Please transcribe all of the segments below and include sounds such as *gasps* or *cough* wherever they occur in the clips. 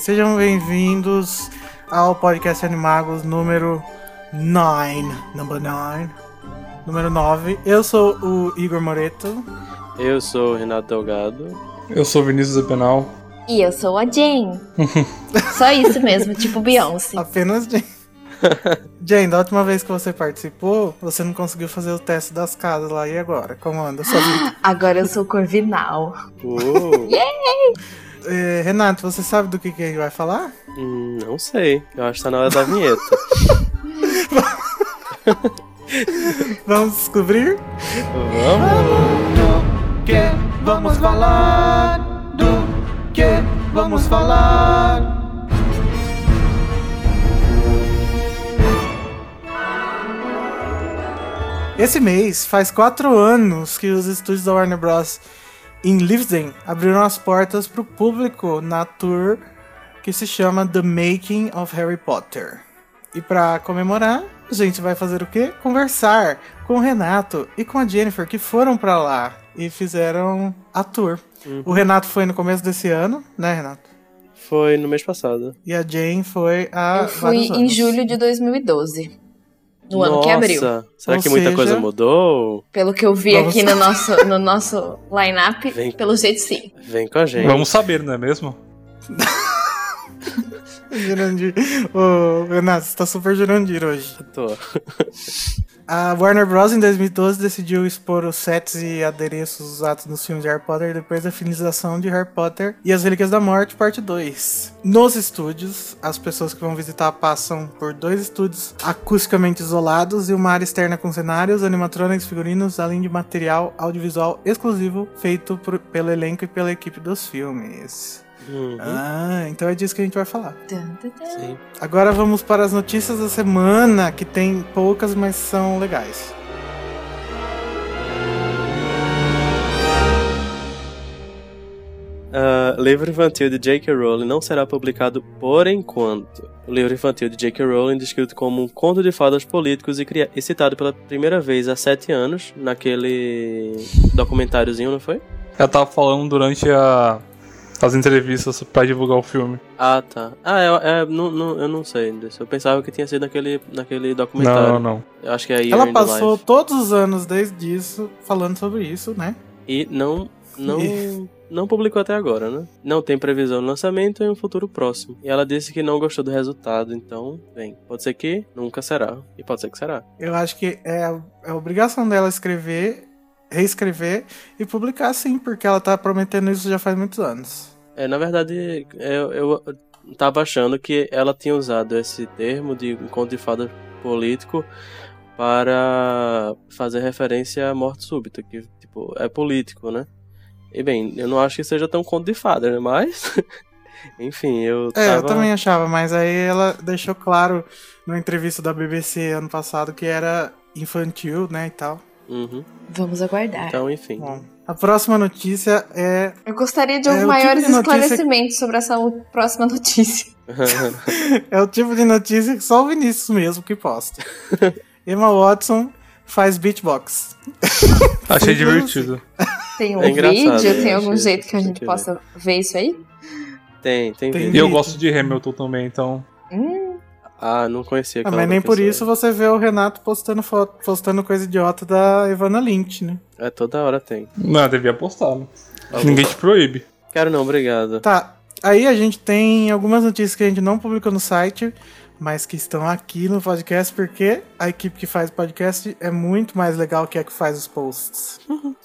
Sejam bem-vindos ao podcast Animagos número 9. Number 9. Número 9. Eu sou o Igor Moreto. Eu sou o Renato Delgado. Eu sou o Vinícius Apenal. E eu sou a Jane. *laughs* Só isso mesmo, tipo Beyoncé. Apenas Jane. *laughs* Jane, da última vez que você participou, você não conseguiu fazer o teste das casas lá. E agora? Como anda sua vida? *gasps* Agora eu sou Corvinal. Uh, É, Renato, você sabe do que, que a gente vai falar? hum, não sei. Eu acho que tá na hora da vinheta. *laughs* Vamos descobrir? Vamos! Do que vamos falar? Do que vamos falar? Esse mês faz quatro anos que os estúdios da Warner Bros. Em Livesden abriram as portas para o público na tour que se chama The Making of Harry Potter. E para comemorar, a gente vai fazer o quê? Conversar com o Renato e com a Jennifer que foram para lá e fizeram a tour. O Renato foi no começo desse ano, né, Renato? Foi no mês passado. E a Jane foi há Eu fui em julho de 2012. No ano que Nossa, abriu. Será Ou que muita seja- coisa mudou? Pelo que eu vi Vamos- aqui no nosso, no nosso line-up, Vem. pelo jeito sim. Vem com a gente. Vamos saber, não é mesmo? *laughs* Jurandir. Ô, Renato, você tá super Jurandir hoje. Tô. *laughs* A Warner Bros. em 2012 decidiu expor os sets e adereços usados nos filmes de Harry Potter depois da finalização de Harry Potter e as Relíquias da Morte, parte 2. Nos estúdios, as pessoas que vão visitar passam por dois estúdios acusticamente isolados e uma área externa com cenários, animatrônicos, figurinos, além de material audiovisual exclusivo feito por- pelo elenco e pela equipe dos filmes. Uhum, Ah, então é disso que a gente vai falar. Sim. Agora vamos para as notícias da semana, que tem poucas, mas são legais. Ah, livro infantil de J.K. Rowling não será publicado por enquanto. O livro infantil de J.K. Rowling, descrito como um conto de fadas políticos e, e citado pela primeira vez há sete anos, naquele documentáriozinho, não foi? Ela tava falando durante a, as entrevistas pra divulgar o filme. Ah, tá. Ah, eu, é, não, não, eu não sei. Eu pensava que tinha sido naquele, naquele documentário. Não, não. Eu acho que é Year Ela passou Life. todos os anos desde isso falando sobre isso, né? E não, não, não publicou até agora, né? Não tem previsão de lançamento em um futuro próximo. E ela disse que não gostou do resultado, então, bem, pode ser que nunca será. E pode ser que será. Eu acho que é a, é a obrigação dela escrever, reescrever e publicar sim, porque ela tá prometendo isso já faz muitos anos. É, na verdade, eu, eu tava achando que ela tinha usado esse termo de encontro de fada político para fazer referência à morte súbita, que, tipo, é político, né? E bem, eu não acho que seja tão conto de fada, né? Mas, *laughs* enfim, eu É, tava... eu também achava, mas aí ela deixou claro numa entrevista da BBC ano passado que era infantil, né, e tal. Uhum. Vamos aguardar. Então, enfim. Bom, a próxima notícia é Eu gostaria de É, um tipo maiores de notícia- esclarecimentos sobre essa próxima notícia. *laughs* É o tipo de notícia que só o Vinícius mesmo que posta. Emma Watson faz beatbox. Achei Sim, divertido. Tem um É vídeo, tem algum achei jeito que a gente aqui, possa ver isso aí? tem, tem Tem vídeo. E eu gosto de Hamilton também, então. Ah, não conhecia Ah, mas nem por isso você vê o Renato postando foto, postando coisa idiota da Ivana Lynch, né? É, toda hora tem. Não, devia postar. né? Tá Ninguém te proíbe. Quero não, obrigado. Tá. Aí a gente tem algumas notícias que a gente não publicou no site, mas que estão aqui no podcast, porque a equipe que faz o podcast é muito mais legal que a que faz os posts. *laughs*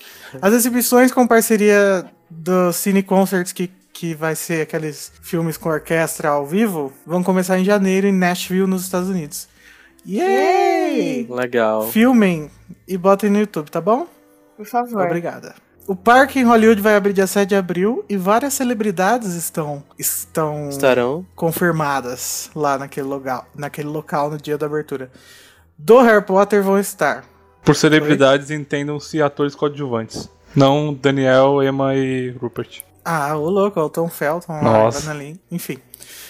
As exibições com parceria do Cine Concerts, que, que vai ser aqueles filmes com orquestra ao vivo, vão começar em janeiro em Nashville, nos Estados Unidos. Yay! Legal. Filmem e botem no YouTube, tá bom? por favor. Obrigada. O parque em Hollywood vai abrir dia 7 de abril e várias celebridades estão, estão Estarão. confirmadas lá naquele local, naquele local no dia da abertura. Do Harry Potter vão estar. Por celebridades, entendam-se atores coadjuvantes. Não Daniel, Emma e Rupert. Ah, o louco, o Tom Felton, lá, Nossa. Lynn, enfim.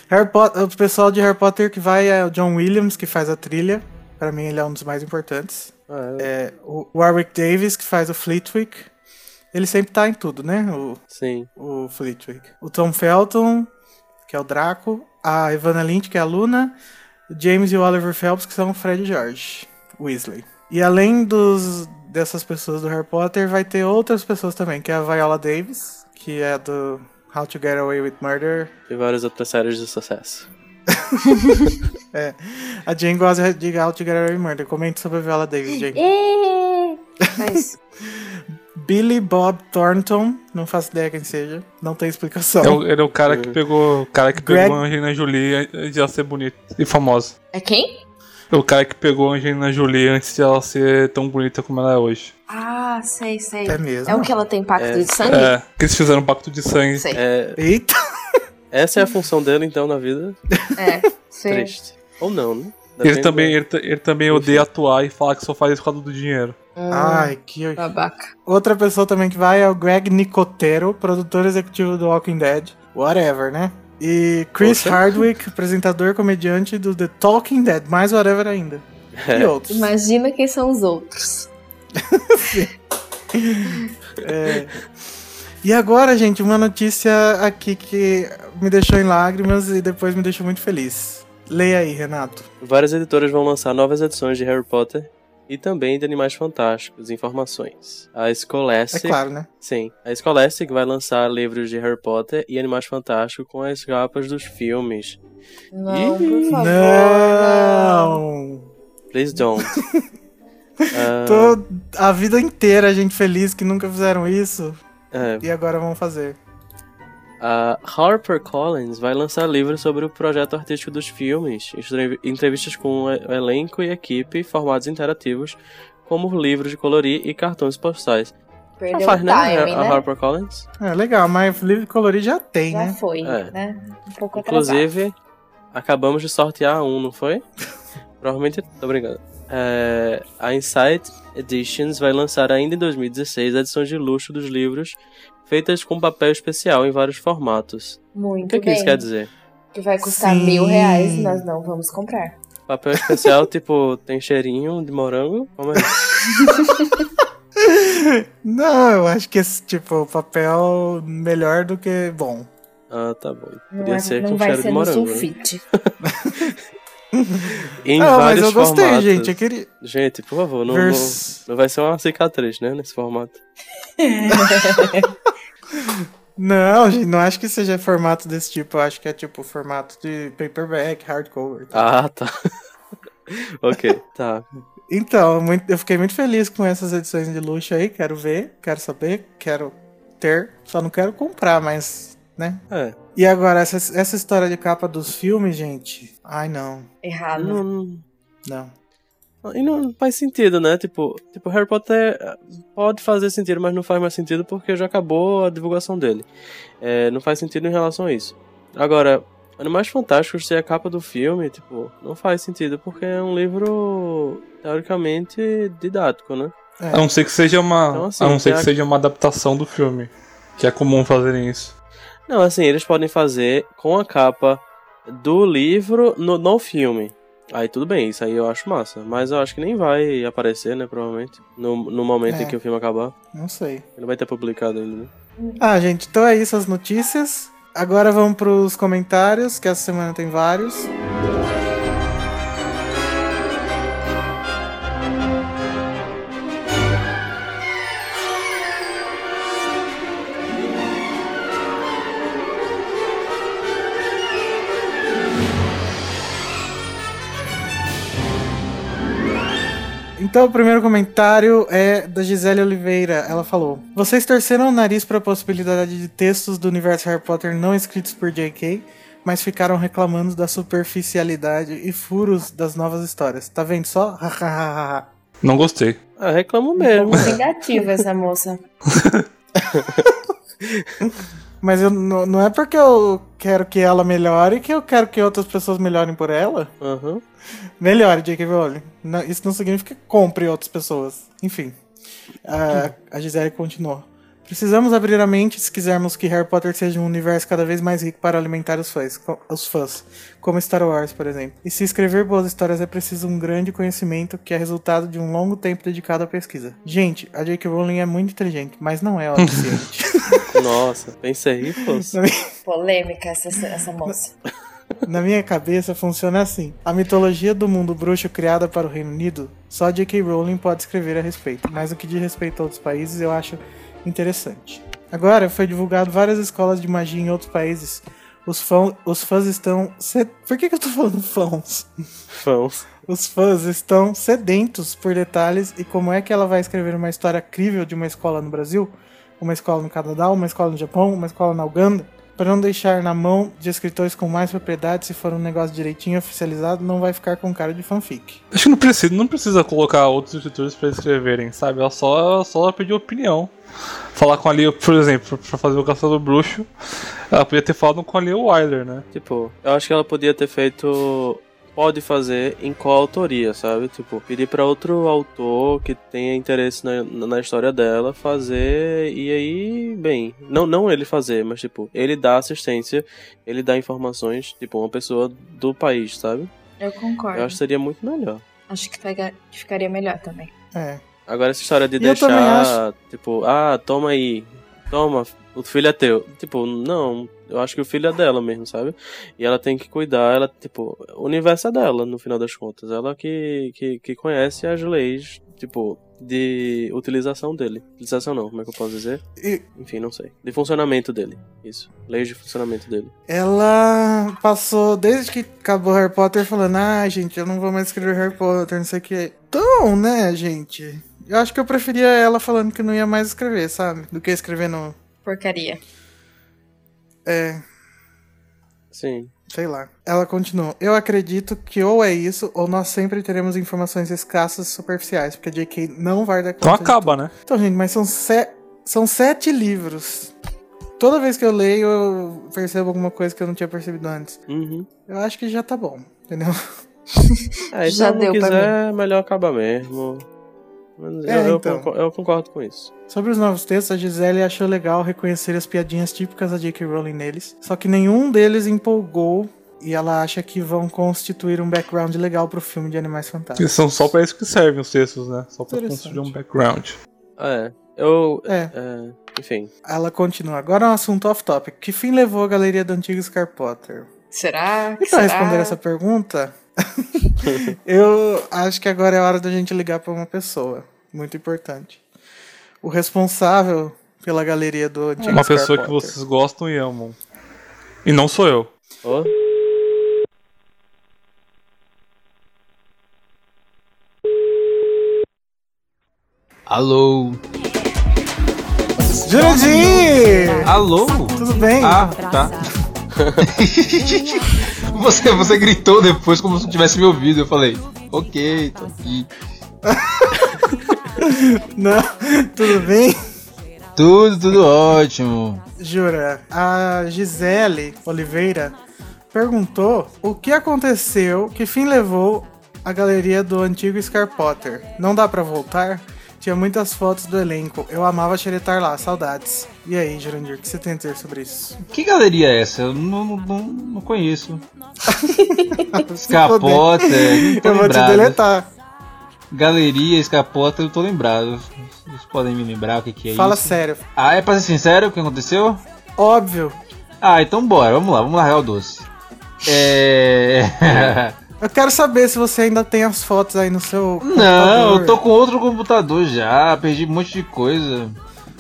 Harry Potter, o pessoal de Harry Potter que vai é o John Williams, que faz a trilha. Pra mim ele é um dos mais importantes. Ah, é. É, o Warwick Davis, que faz o Fleetwick. Ele sempre tá em tudo, né? O, Sim. o Flitwick. O Tom Felton, que é o Draco. A Ivana Lynch, que é a Luna. O James e o Oliver Phelps, que são o Fred e George Weasley. E além dos, dessas pessoas do Harry Potter, vai ter outras pessoas também, que é a Viola Davis, que é do How to Get Away with Murder. E várias outras séries de sucesso. *laughs* A Jane gosta de How to Get Away with Murder. Comente sobre a Viola Davis, *laughs* Jane. Ê! Mas Billy Bob Thornton, não faço ideia quem seja, não tem explicação. É o- Ele é o cara que pegou. O cara que Greg- pegou a Angelina Jolie antes de ela ser bonita e famosa. é quem? É o cara que pegou a Angelina Jolie antes de ela ser tão bonita como ela é hoje. Ah, sei, sei. É mesmo? É o que ela tem pacto de sangue? É, que eles fizeram um pacto de sangue. Sei. É, Eita! *laughs* essa é a função dele, então, na vida. É, sei. Triste. Ou não, né? Ele também, ele, ele também odeia atuar e fala que só faz isso por causa do dinheiro. Hum, Ai, que. Babaca. Outra pessoa também que vai é o Greg Nicotero, produtor executivo do Walking Dead. Whatever, né? E Chris Poxa. Hardwick, apresentador comediante do The Talking Dead, mais whatever ainda. *laughs* E outros. Imagina quem são os outros. *laughs* É. E agora, gente, uma notícia aqui que me deixou em lágrimas e depois me deixou muito feliz. Leia aí, Renato. Várias editoras vão lançar novas edições de Harry Potter e também de Animais Fantásticos. Informações. A É Scholastic, claro, né? sim, a Scholastic vai lançar livros de Harry Potter e Animais Fantásticos com as capas dos filmes. Não, Ih, por favor. Não! Please don't. *laughs* Ah, Tô a vida inteira a gente feliz que nunca fizeram isso é, e agora vão fazer. A HarperCollins vai lançar livros sobre o projeto artístico dos filmes, entrev- entrevistas com o elenco e equipe, formatos interativos, como livros de colorir e cartões postais. Já Perdeu faz, o né? time, a né? HarperCollins. É legal, mas livro colorido já tem, Já né? foi, É. né? Um pouco atrasado. Inclusive, acabamos de sortear um, não foi? *laughs* Provavelmente, tô brincando. É, a Insight Editions vai lançar ainda em 2016 edições de luxo dos livros feitas com papel especial em vários formatos. O Muito que, que bem. isso quer dizer? Que vai custar Sim. mil reais e nós não vamos comprar. Papel especial, *laughs* tipo, tem cheirinho de morango? Como é? *laughs* Não, eu acho que esse tipo papel melhor do que bom. Ah, tá bom. Não, Podia é- ser não com vai cheiro ser de morango. né? sulfite. *laughs* Em ah, mas vários eu gostei, formatos. gente. Eu queria. Gente, por favor, não, não, Vers- não vai ser uma cicatriz, né? Nesse formato. Não, gente, não acho que seja formato desse tipo. Eu acho que é tipo formato de paperback, hardcover. Ah, tá. *laughs* ok, tá. Então, muito- eu fiquei muito feliz com essas edições de luxo aí. Quero ver, quero saber, quero ter. Só não quero comprar, mas, né? É. E agora, essa, essa história de capa dos filmes, gente. Ai, não. Errado. Não- Não. E não faz sentido, né? Tipo, tipo, Harry Potter eh, pode fazer sentido, mas não faz mais sentido porque já acabou a divulgação dele. É, não faz sentido em relação a isso. Agora, Animais Fantásticos ser a capa do filme, tipo, não faz sentido porque é um livro teoricamente didático, né? A não ser que seja uma. Então, assim, a não ser tem que a- seja uma adaptação do filme. Que é comum fazerem isso. Não, assim, eles podem fazer com a capa do livro no, no filme. Aí tudo bem, isso aí eu acho massa. Mas eu acho que nem vai aparecer, né, provavelmente. No, no momento É. em que o filme acabar. Não sei. Ele vai ter publicado ainda, né? Ah, gente, então é isso as notícias. Agora vamos pros comentários, que essa semana tem vários. Então, o primeiro comentário é da Gisele Oliveira. Ela falou: Vocês torceram o nariz para a possibilidade de textos do universo Harry Potter não escritos por J.K., mas ficaram reclamando da superficialidade e furos das novas histórias. Tá vendo só? Não gostei. Ah, reclamo mesmo. Negativa essa moça. *laughs* mas eu, não não é porque eu quero que ela melhore que eu quero que outras pessoas melhorem por ela. Aham. Melhore, J.K. Rowling. Não- Isso não significa que compre outras pessoas. Enfim. A, a Gisele continuou. Precisamos abrir a mente se quisermos que Harry Potter seja um universo cada vez mais rico para alimentar os fãs, os fãs, como Star Wars, por exemplo. E se escrever boas histórias é preciso um grande conhecimento que é resultado de um longo tempo dedicado à pesquisa. Gente, a J.K. Rowling é muito inteligente, mas não é o suficiente. *laughs* *laughs* Nossa, fosse. Na minha- Polêmica essa, essa moça. *laughs* Na minha cabeça funciona assim: a mitologia do mundo bruxo criada para o Reino Unido, só J.K. Rowling pode escrever a respeito, mas o que diz respeito a outros países eu acho interessante. Agora foi divulgado várias escolas de magia em outros países. Os, fã, os fãs estão. se- Por que, que eu tô falando fãs? Fãs. Os fãs estão sedentos por detalhes e como é que ela vai escrever uma história crível de uma escola no Brasil, uma escola no Canadá, uma escola no Japão, uma escola na Uganda, para não deixar na mão de escritores com mais propriedade, se for um negócio direitinho oficializado, não vai ficar com cara de fanfic. Acho que não precisa, não precisa colocar outros escritores pra escreverem, sabe? Ela só, só pedir opinião. Falar com a Lia, por exemplo, pra fazer o Caçador Bruxo, ela podia ter falado com a Lia Wilder, né? Tipo, eu acho que ela podia ter feito. Pode fazer em coautoria, sabe? Tipo, pedir pra outro autor que tenha interesse na, na história dela fazer. E aí, bem, não, não ele fazer, mas tipo, ele dá assistência, ele dá informações, tipo, uma pessoa do país, sabe? Eu concordo. Eu acho que seria muito melhor. Acho que pega- que ficaria melhor também. É. Agora essa história de E deixar, tipo, ah, toma aí, toma, o filho é teu. Tipo, não, eu acho que o filho é dela mesmo, sabe? E ela tem que cuidar, ela, tipo, o universo é dela, no final das contas. Ela que, que, que conhece as leis, tipo, de utilização dele. Utilização não, como é que eu posso dizer? E Enfim, não sei. De funcionamento dele. Isso. Leis de funcionamento dele. ela passou, desde que acabou Harry Potter, falando: ah, gente, eu não vou mais escrever Harry Potter, não sei o que. Então, né, gente? Eu acho que eu preferia ela falando que não ia mais escrever, sabe? Do que escrever no. Porcaria. É, Sim. sei lá. Ela continuou. Eu acredito que ou é isso, ou nós sempre teremos informações escassas e superficiais, porque a J.K. não vai dar conta. Então de acaba, né? Então, gente, mas são, se... são sete livros. Toda vez que eu leio, eu percebo alguma coisa que eu não tinha percebido antes. Uhum. Eu acho que já tá bom, entendeu? *laughs* É, Já se deu pra quiser, melhor acabar mesmo. Mas É, eu, eu então. concor- eu concordo com isso. Sobre os novos textos, a Gisele achou legal reconhecer as piadinhas típicas da J.K. Rowling neles, só que nenhum deles empolgou e ela acha que vão constituir um background legal pro filme de Animais E Fantásticos. são só pra isso que servem os textos, né? Só pra Interessante. construir um background. É, eu. É. é, enfim. Ela continua. Agora é um assunto off-topic. Que fim levou a galeria do antigo Scar Potter? Será? Que E pra será? responder essa pergunta, *laughs* eu acho que agora é hora da gente ligar pra uma pessoa muito importante. O responsável pela galeria do antigo Uma pessoa que vocês gostam e amam. E não sou eu. Ô, Alô? Jurandir! Alô? Tudo bem? Ah, tá. *laughs* você, você gritou depois como se tivesse me ouvido. Eu falei, ok, tô aqui. *laughs* Não, tudo bem? Tudo, tudo ótimo. Jura, a Gisele Oliveira perguntou o que aconteceu, que fim levou a galeria do antigo Scar Potter. Não dá pra voltar? Tinha muitas fotos do elenco. Eu amava xeretar lá, saudades. E aí, Jurandir, o que você tem a dizer sobre isso? Que galeria é essa? Eu não, não, não conheço. *laughs* Escapota, Eu vou te lembrado. deletar. Galeria, escapota, eu tô lembrado. Vocês podem me lembrar o que, que é Fala isso? sério. Ah, é pra ser sincero o que aconteceu? Óbvio. Ah, então bora, vamos lá, vamos largar o doce. É. *laughs* Eu quero saber se você ainda tem as fotos aí no seu. Não, computador. eu tô com outro computador já, perdi um monte de coisa.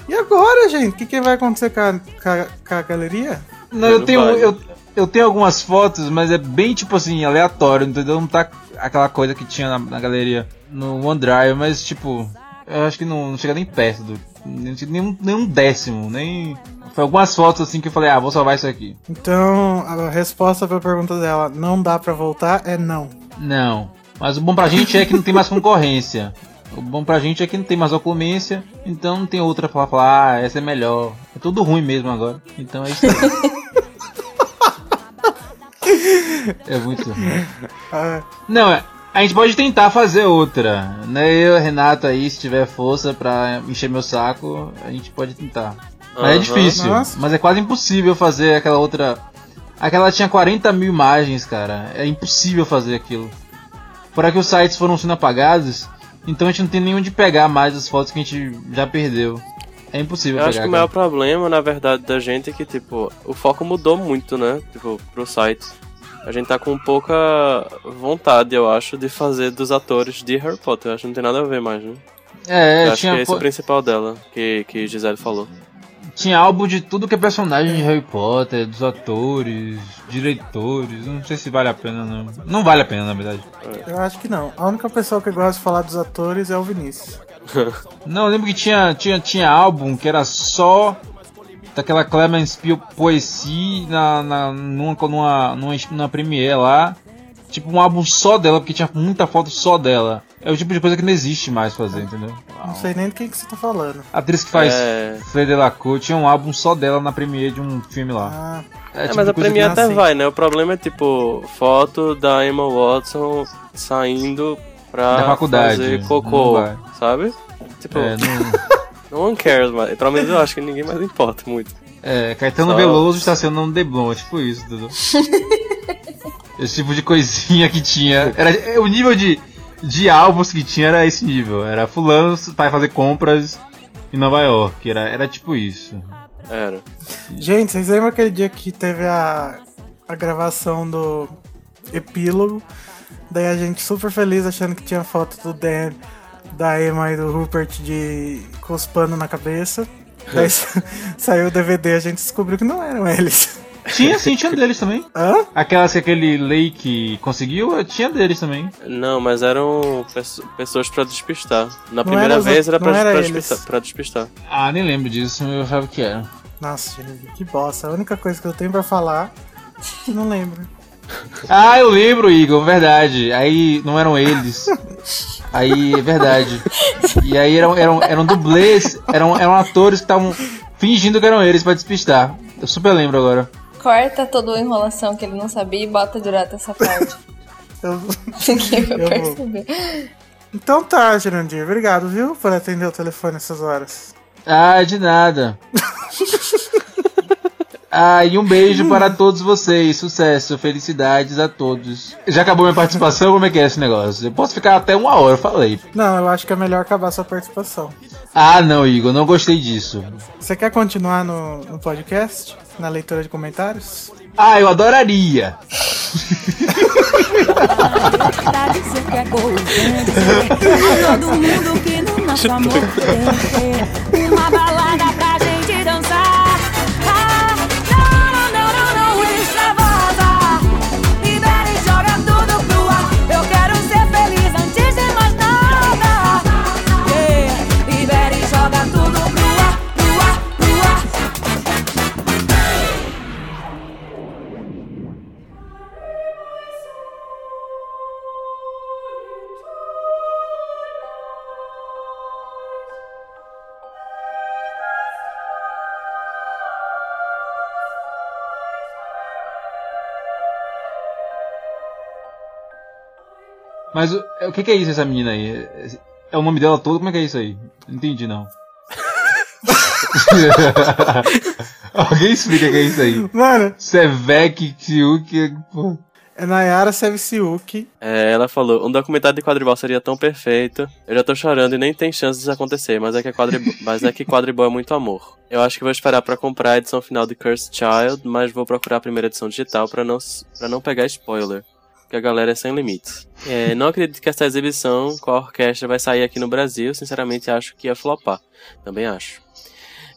E agora, gente? O que, que vai acontecer com a, com a- com a galeria? Não, eu tenho, eu, eu tenho algumas fotos, mas é bem tipo assim, aleatório, entendeu? Não tá aquela coisa que tinha na, na galeria no OneDrive, mas tipo, eu acho que não, não chega nem perto do. Nem, nem, um- nem um décimo, nem. Foi algumas fotos assim que eu falei, ah, vou salvar isso aqui. Então, a resposta pra pergunta dela, não dá pra voltar, é não. Não. Mas o bom pra gente é que não tem mais concorrência. O bom pra gente é que não tem mais ocorrência, então não tem outra pra falar, ah, essa é melhor. É tudo ruim mesmo agora. Então é isso aí. *laughs* É muito ruim. Ah, Não, é. A gente pode tentar fazer outra, né? Eu, Renato aí, se tiver força pra encher meu saco, a gente pode tentar. Mas é Aham. difícil, Nossa. mas é quase impossível fazer aquela outra. Aquela tinha 40 mil imagens, cara. É impossível fazer aquilo. Fora que os sites foram sendo apagados, então a gente não tem nem onde pegar mais as fotos que a gente já perdeu. É impossível Eu pegar. acho que o cara. maior problema, na verdade, da gente é que, tipo, o foco mudou muito, né? Tipo, pro site. A gente tá com pouca vontade, eu acho, de fazer dos atores de Harry Potter. Eu acho que não tem nada a ver mais, né? É, eu acho que é esse o principal dela, que, que Gisele falou. tinha álbum de tudo que é personagem de Harry Potter, dos atores, diretores. Não sei se vale a pena, não. Não vale a pena, na verdade. Eu acho que não. A única pessoa que gosta de falar dos atores é o Vinícius. *laughs* Não, eu lembro que tinha, tinha, tinha álbum que era só daquela Clemens Pio Poesie na, na, numa, numa, numa, numa premiere lá. Tipo um álbum só dela, porque tinha muita foto só dela. É o tipo de coisa que não existe mais fazer, entendeu? Não sei nem do que, que você tá falando. A atriz que faz É. Fleur Delacour tinha um álbum só dela na premiere de um filme lá. Ah, É, É, tipo mas a Premiere até assim. vai, né? O problema é, tipo, foto da Emma Watson saindo pra Da faculdade, fazer cocô, sabe? Tipo, É, não- *laughs* no one cares, mas pelo menos eu acho que ninguém mais importa muito. É, Caetano Só- Veloso está sendo um Deblon, é tipo isso, entendeu? *laughs* esse tipo de coisinha que tinha. Era, é, o nível de, de álbuns que tinha era esse nível. Era fulano vai fazer compras em Nova York. Era, era tipo isso. Era. Gente, vocês lembram aquele dia que teve a, a gravação do epílogo? Daí a gente super feliz achando que tinha foto do Dan, da Emma e do Rupert de cospando na cabeça. Daí sa- *laughs* saiu o DVD a gente descobriu que não eram eles. Tinha sim, tinha deles também. Hã? Aquelas que aquele Lake conseguiu, tinha deles também. Não, mas eram pesso- pessoas pra despistar. Na Não primeira era os vez era pra, era pra despistar, pra despistar. Ah, nem lembro disso, eu achava que era. Nossa, que bosta. A única coisa que eu tenho pra falar, eu *laughs* não lembro. Ah, eu lembro, Igor, verdade. Aí não eram eles. Aí, é verdade. E aí eram, eram, eram dublês, eram, eram atores que estavam fingindo que eram eles pra despistar. Eu super lembro agora. Corta toda a enrolação que ele não sabia e bota direto essa parte. Eu- que eu Eu vou. Então tá, Jurandir. Obrigado, viu, por atender o telefone essas horas. Ah, de nada. *laughs* Ah, e um beijo *laughs* para todos vocês. Sucesso, felicidades a todos. Já acabou minha participação? Como é que é esse negócio? Eu posso ficar até uma hora, eu falei. Não, eu acho que é melhor acabar sua participação. Ah, não, Igor, não gostei disso. Você quer continuar no, no podcast? Na leitura de comentários? Ah, eu adoraria. Que é coisante A todo mundo que no nosso amor *laughs* tem que ter Uma balada pra Mas o, o que, que é isso, essa menina aí? É, é o nome dela todo? Como é que é isso aí? Não entendi, não. *laughs* Alguém explica o que é isso aí? Mano, Sevek, Tiuk, pô. é Nayara Sevciuk. É, ela falou, um documentário de quadribol seria tão perfeito. Eu já tô chorando e nem tem chance disso acontecer, mas é que quadribol, *laughs* mas é que quadribol é muito amor. Eu acho que vou esperar pra comprar a edição final de Cursed Child, mas vou procurar a primeira edição digital pra não para não pegar spoiler. Que a galera é sem limites. É, não acredito que essa exibição com a orquestra vai sair aqui no Brasil. Sinceramente, acho que ia flopar. Também acho.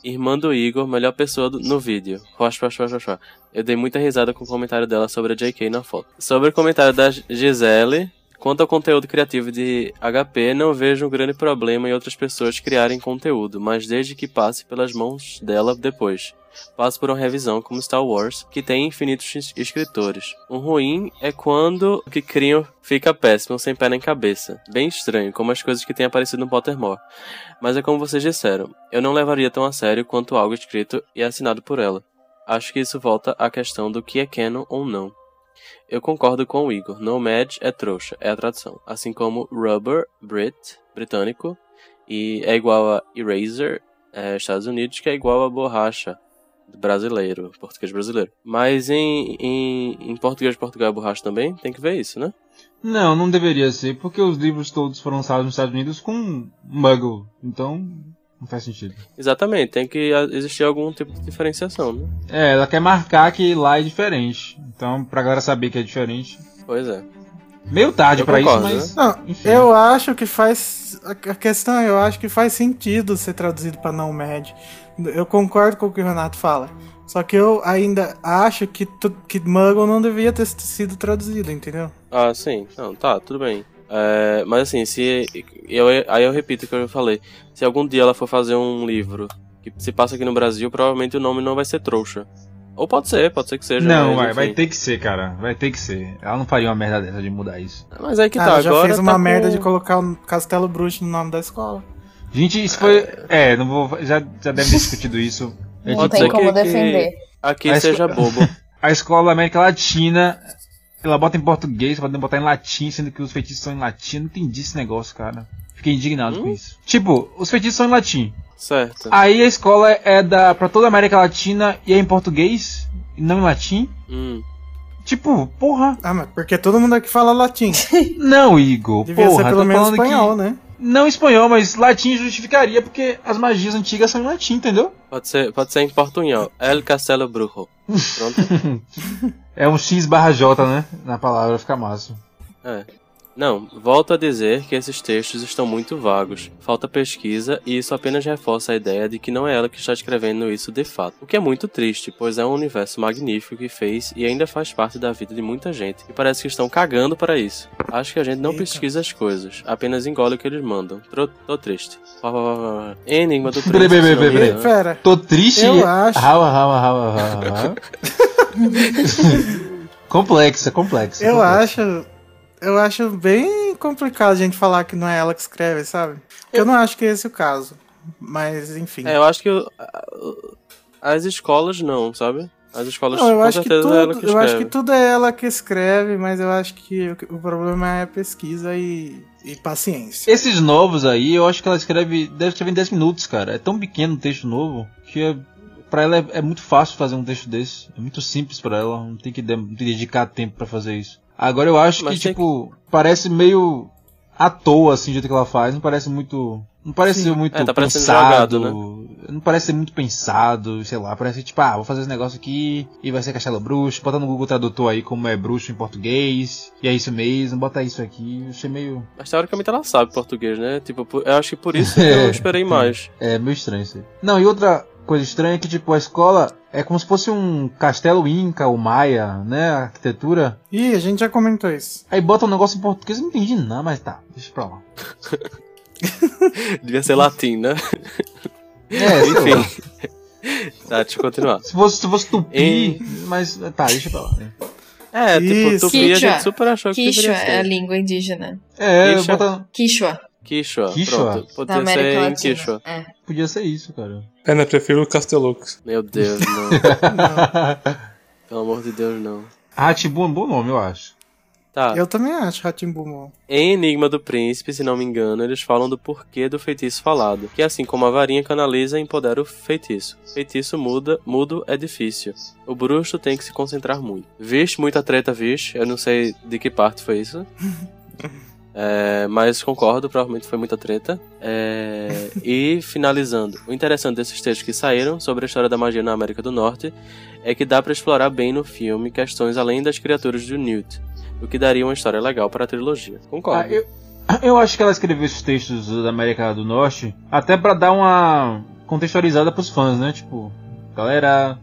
Irmã do Igor, melhor pessoa do- no vídeo. Rocha, rocha, rocha, rocha. Eu dei muita risada com o comentário dela sobre a JK na foto. Sobre o comentário da Gisele, quanto ao conteúdo criativo de HP, não vejo um grande problema em outras pessoas criarem conteúdo, mas desde que passe pelas mãos dela depois. Passe por uma revisão como Star Wars, que tem infinitos es- escritores. Um ruim é quando o que criam fica péssimo, sem pé nem cabeça. Bem estranho, como as coisas que têm aparecido no Pottermore. Mas é como vocês disseram, eu não levaria tão a sério quanto algo escrito e assinado por ela. Acho que isso volta à questão do que é canon ou não. Eu concordo com o Igor. Nomad é trouxa, é a tradução. Assim como rubber, Brit, britânico, e é igual a eraser, é, Estados Unidos, que é igual a borracha, brasileiro, português brasileiro. Mas em, em, em português de Portugal é borracha também? Tem que ver isso, né? Não, não deveria ser, porque os livros todos foram lançados nos Estados Unidos com Muggle. Então, não faz sentido. Exatamente, tem que existir algum tipo de diferenciação, né? É, ela quer marcar que lá é diferente. Então, pra galera saber que é diferente. Pois é. Meio tarde concordo, isso, mas. Não, Enfim. eu acho que faz. A questão é, eu acho que faz sentido ser traduzido pra Nomad. Eu concordo com o que o Renato fala. Só que eu ainda acho que, tu, que Muggle não devia ter sido traduzido, entendeu? Ah, sim. Não, tá, tudo bem. É, mas assim, se. Eu, aí eu repito o que eu falei. Se algum dia ela for fazer um livro que se passa aqui no Brasil, provavelmente o nome não vai ser trouxa. Ou pode ser, pode ser que seja. Não, mas, vai, ter que ser, cara. Vai ter que ser. Ela não faria uma merda dessa de mudar isso. Mas aí que Ah, tá, ela já agora. fez uma tá merda com- de colocar o Castelo Bruxo no nome da escola. Gente, isso foi. É, não vou. Já, já deve ter discutido isso. Não tem como que- defender. Aqui seja bobo. *laughs* A escola da América Latina, ela bota em português, pode botar em latim, sendo que os feitiços são em latim. Eu não entendi esse negócio, cara. Fiquei indignado Hum? com isso. Tipo, os feitiços são em latim. certo. Aí a escola é da pra toda a América Latina e é em português, e não em latim. Hum. Tipo, porra. Ah, mas porque todo mundo aqui fala latim. *laughs* Não, Igor. Devia porra, ser pelo menos espanhol, que... né? Não espanhol, mas latim justificaria porque as magias antigas são em latim, entendeu? Pode ser, pode ser em portunhol. El Castelo Brujo. *laughs* Pronto? É um X barra J, né? Na palavra, fica massa. É. Não, volto a dizer que esses textos estão muito vagos, falta pesquisa e isso apenas reforça a ideia de que não é ela que está escrevendo isso de fato. O que é muito triste, pois é um universo magnífico que fez e ainda faz parte da vida de muita gente e parece que estão cagando para isso. Acho que a gente não Eita. pesquisa as coisas, apenas engole o que eles mandam. Tro- tô triste. Enigma do Peraí, Príncipe. peraí. Pera, Tô triste. Eu acho. Rala, rala. *laughs* complexa, complexa. eu complexa. acho. Eu acho bem complicado a gente falar que não é ela que escreve, sabe? Eu não acho que esse é o caso. Mas, enfim. É, eu acho que as escolas não, sabe? As escolas Não, eu com acho, que certeza é ela tudo, que eu acho que escreve. tudo é ela que escreve, mas eu acho que o, problema é a pesquisa e, e paciência. Esses novos aí, eu acho que ela escreve. Deve escrever em 10 minutos, cara. É tão pequeno o texto novo que é, pra ela é, é muito fácil fazer um texto desse. É muito simples pra ela. Não tem que de- não tem que dedicar tempo pra fazer isso. Agora eu acho Mas que, tipo, parece meio à toa, assim, do jeito que ela faz. Não parece muito. Não parece Sim. muito É, tá pensado. jogado, Não parece ser muito pensado, sei lá. Parece tipo, ah, vou fazer esse negócio aqui e vai ser Castelo Bruxo. Bota no Google Tradutor aí como é bruxo em português. E é isso mesmo, bota isso aqui. Eu achei meio. Mas teoricamente ela sabe português, né? Tipo, eu acho que por isso *laughs* que eu esperei mais. É meio estranho isso aí. Não, e outra coisa estranha é que, tipo, a escola é como se fosse um castelo inca ou maia, né? A arquitetura. Ih, a gente já comentou isso. Aí bota um negócio em português, eu não entendi nada, mas tá, deixa pra lá. *laughs* Devia ser latim, né? É. Enfim. Tá, deixa eu continuar. Se fosse, se fosse tupi, Em- mas tá, deixa pra lá. né? É, tipo, Isso. tupi a Quichua. gente super achou que Quichua deveria é a ser. língua indígena. É, Quichua. bota, Quichua, Quichua, Quichua? pronto. Podia ser em. Quichua. É. podia ser isso, cara. Ainda prefiro o Castelux. Meu Deus, *laughs* não. Pelo amor de Deus, não. Ratibu é um bom nome, eu acho. Tá, Eu também acho Ratimbum. em Enigma do Príncipe, se não me engano, eles falam do porquê do feitiço falado. Que assim como a varinha canaliza e empodera o feitiço. Feitiço muda, mudo é difícil. O bruxo tem que se concentrar muito. Vixe, muita treta, vixe. Eu não sei de que parte foi isso. *laughs* É, mas concordo, provavelmente foi muita treta. É, e finalizando, o interessante desses textos que saíram sobre a história da magia na América do Norte é que dá pra explorar bem no filme questões além das criaturas do Newt, o que daria uma história legal para a trilogia. Concordo. Ah, eu, *clears throat* eu acho que ela escreveu esses textos da América do Norte até pra dar uma contextualizada pros fãs, né? Tipo, galera,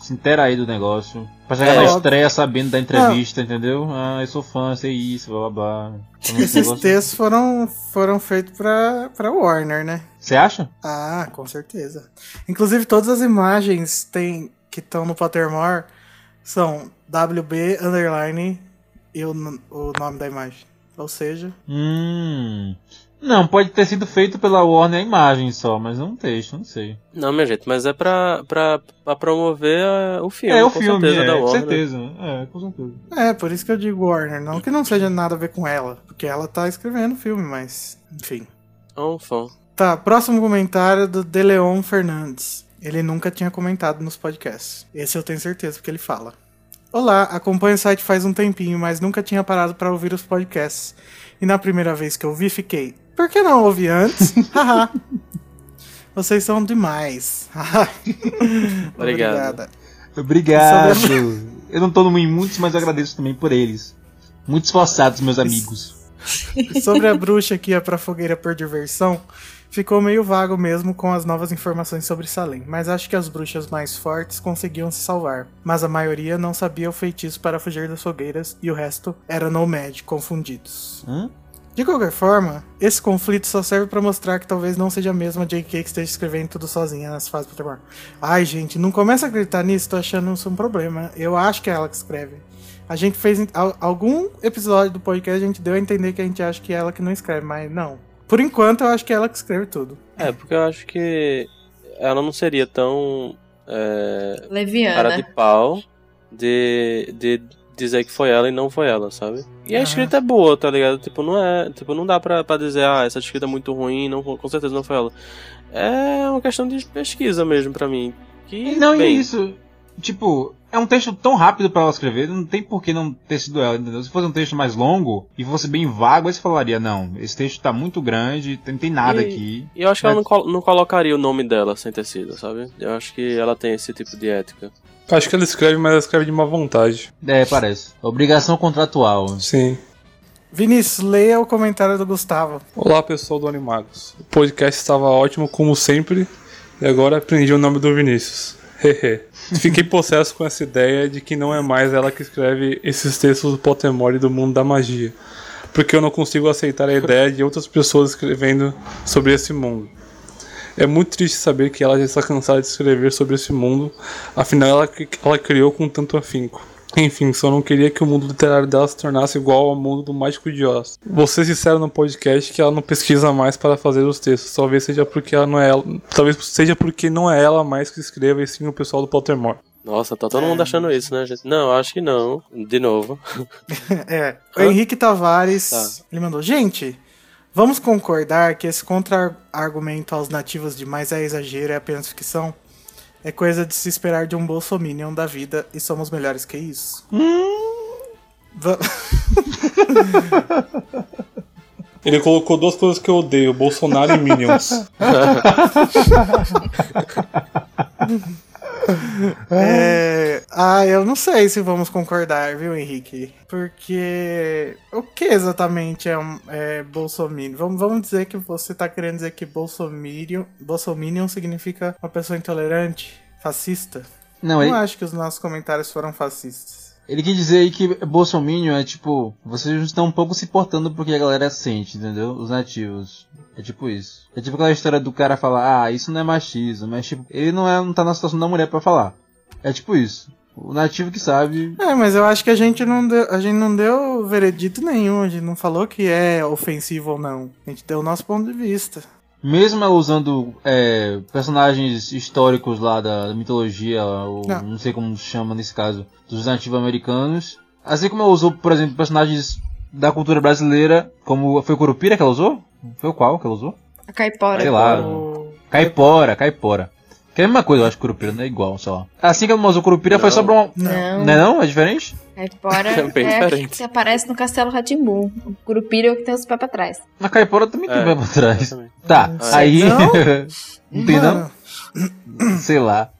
se inteira aí do negócio. Pra chegar É, na óbvio. estreia sabendo da entrevista, entendeu? Ah, eu sou fã, sei isso, blá blá blá. *laughs* Esse Esses negócio- textos foram, foram feitos pra, pra Warner, né? Você acha? Ah, com certeza. Inclusive, todas as imagens tem, que estão no Pottermore são WB underline e o, o nome da imagem. Ou seja, Hum. Não, pode ter sido feito pela Warner a imagem só, mas não um texto, não sei. Não, minha gente, mas é pra, pra, pra promover eh, o filme, é o com filme, certeza, é, da com Warner. certeza. É, com certeza. É, por isso que eu digo Warner. Não que não seja nada a ver com ela, porque ela tá escrevendo o filme, mas. Enfim. É um fã. Tá, próximo comentário do Deleon Fernandes. Ele nunca tinha comentado nos podcasts. Esse eu tenho certeza, porque ele fala. Olá, acompanho o site faz um tempinho, mas nunca tinha parado pra ouvir os podcasts. E na primeira vez que eu vi, fiquei. Por que não ouvi antes? *laughs* Vocês são demais. *laughs* Obrigado. Obrigada. Obrigado. Eu não tô no em muitos, mas eu agradeço também por eles. Muito esforçados, meus amigos. *laughs* Sobre a bruxa que ia pra fogueira por diversão, ficou meio vago mesmo com as novas informações sobre Salem, mas acho que as bruxas mais fortes conseguiam se salvar. Mas a maioria não sabia o feitiço para fugir das fogueiras e o resto era nomad, confundidos. Hã? De qualquer forma, esse conflito só serve pra mostrar que talvez não seja a mesma J.K. que esteja escrevendo tudo sozinha nas fases do Pottermore. Ai, gente, não começa a acreditar nisso, tô achando isso um problema. Eu acho que é ela que escreve. A gente fez algum episódio do podcast, a gente deu a entender que a gente acha que é ela que não escreve, mas não. Por enquanto, eu acho que é ela que escreve tudo. É, porque eu acho que ela não seria tão é, cara de Leviana. pau de, de dizer que foi ela e não foi ela, sabe? E a Aham. escrita é boa, tá ligado? Tipo, não é. Tipo, não dá pra, pra dizer, ah, essa escrita é muito ruim, não, com certeza não foi ela. É uma questão de pesquisa mesmo pra mim. Que, Não, e bem, isso. Tipo, é um texto tão rápido pra ela escrever, não tem por que não ter sido ela, entendeu? Se fosse um texto mais longo e fosse bem vago, aí você falaria, não, esse texto tá muito grande, não tem nada E- aqui. E eu acho que ela Mas- não, col- não colocaria o nome dela sem ter sido, sabe? Eu acho que ela tem esse tipo de ética. Acho que ela escreve, mas ela escreve de má vontade. É, parece. Obrigação contratual. Sim. Vinícius, leia o comentário do Gustavo. Olá pessoal do Animagos. O podcast estava ótimo como sempre e agora aprendi o nome do Vinícius. *laughs* Hehe. Fiquei possesso com essa ideia de que não é mais ela que escreve esses textos do Pottermore e do mundo da magia. Porque eu não consigo aceitar a ideia de outras pessoas escrevendo sobre esse mundo. É muito triste saber que ela já está cansada de escrever sobre esse mundo, afinal ela, ela criou com tanto afinco. Enfim, só não queria que o mundo literário dela se tornasse igual ao mundo do Mágico de Oz. Vocês disseram no podcast que ela não pesquisa mais para fazer os textos, talvez seja porque ela não é ela, talvez seja porque não é ela mais que escreva e sim o pessoal do Pottermore. Nossa, tá todo mundo achando isso, né, gente? Não, acho que não. De novo. *laughs* É, o Henrique Tavares, Tá. ele mandou, gente, vamos concordar que esse contra-argumento aos nativos demais é exagero, é apenas ficção? É coisa de se esperar de um bolsominion da vida e somos melhores que isso? Va- *laughs* Ele colocou duas coisas que eu odeio, Bolsonaro e Minions. *laughs* É, ah, eu não sei se vamos concordar, viu, Henrique? Porque o que exatamente é, um, é Bolsominion? Vamos, vamos dizer que você tá querendo dizer que Bolsominion, Bolsominion significa uma pessoa intolerante, fascista? Não, Não ele, acho que os nossos comentários foram fascistas. Ele quis dizer aí que Bolsominion é tipo, vocês estão um pouco se portando porque a galera sente, entendeu? Os nativos. É tipo isso. É tipo aquela história do cara falar, ah, isso não é machismo, mas tipo, ele não, é, não tá na situação da mulher pra falar. É tipo isso. O nativo que sabe. É, mas eu acho que a gente não deu, a gente não deu veredito nenhum, a gente não falou que é ofensivo ou não. A gente deu o nosso ponto de vista. Mesmo ela usando é, personagens históricos lá da mitologia, ou Não. não. sei como se chama nesse caso, dos nativos americanos. Assim como ela usou, por exemplo, personagens da cultura brasileira, como foi o Curupira que ela usou? Foi o qual que ela usou? A caipora. Sei lá. O- Caipora, Caipora. Que é a mesma coisa, eu acho, Curupira, não é igual, sei lá. Assim que ela usou Curupira foi Não. só pra uma... Não. Não é não? É diferente? Caipora *laughs* É bem é a diferente. que aparece no Castelo Ratimbu. O Curupira é o que tem os pés pra trás. Na Caipora também tem É, pé pra trás. Tá, Ah, aí... não? *laughs* não tem não? Mano, sei lá.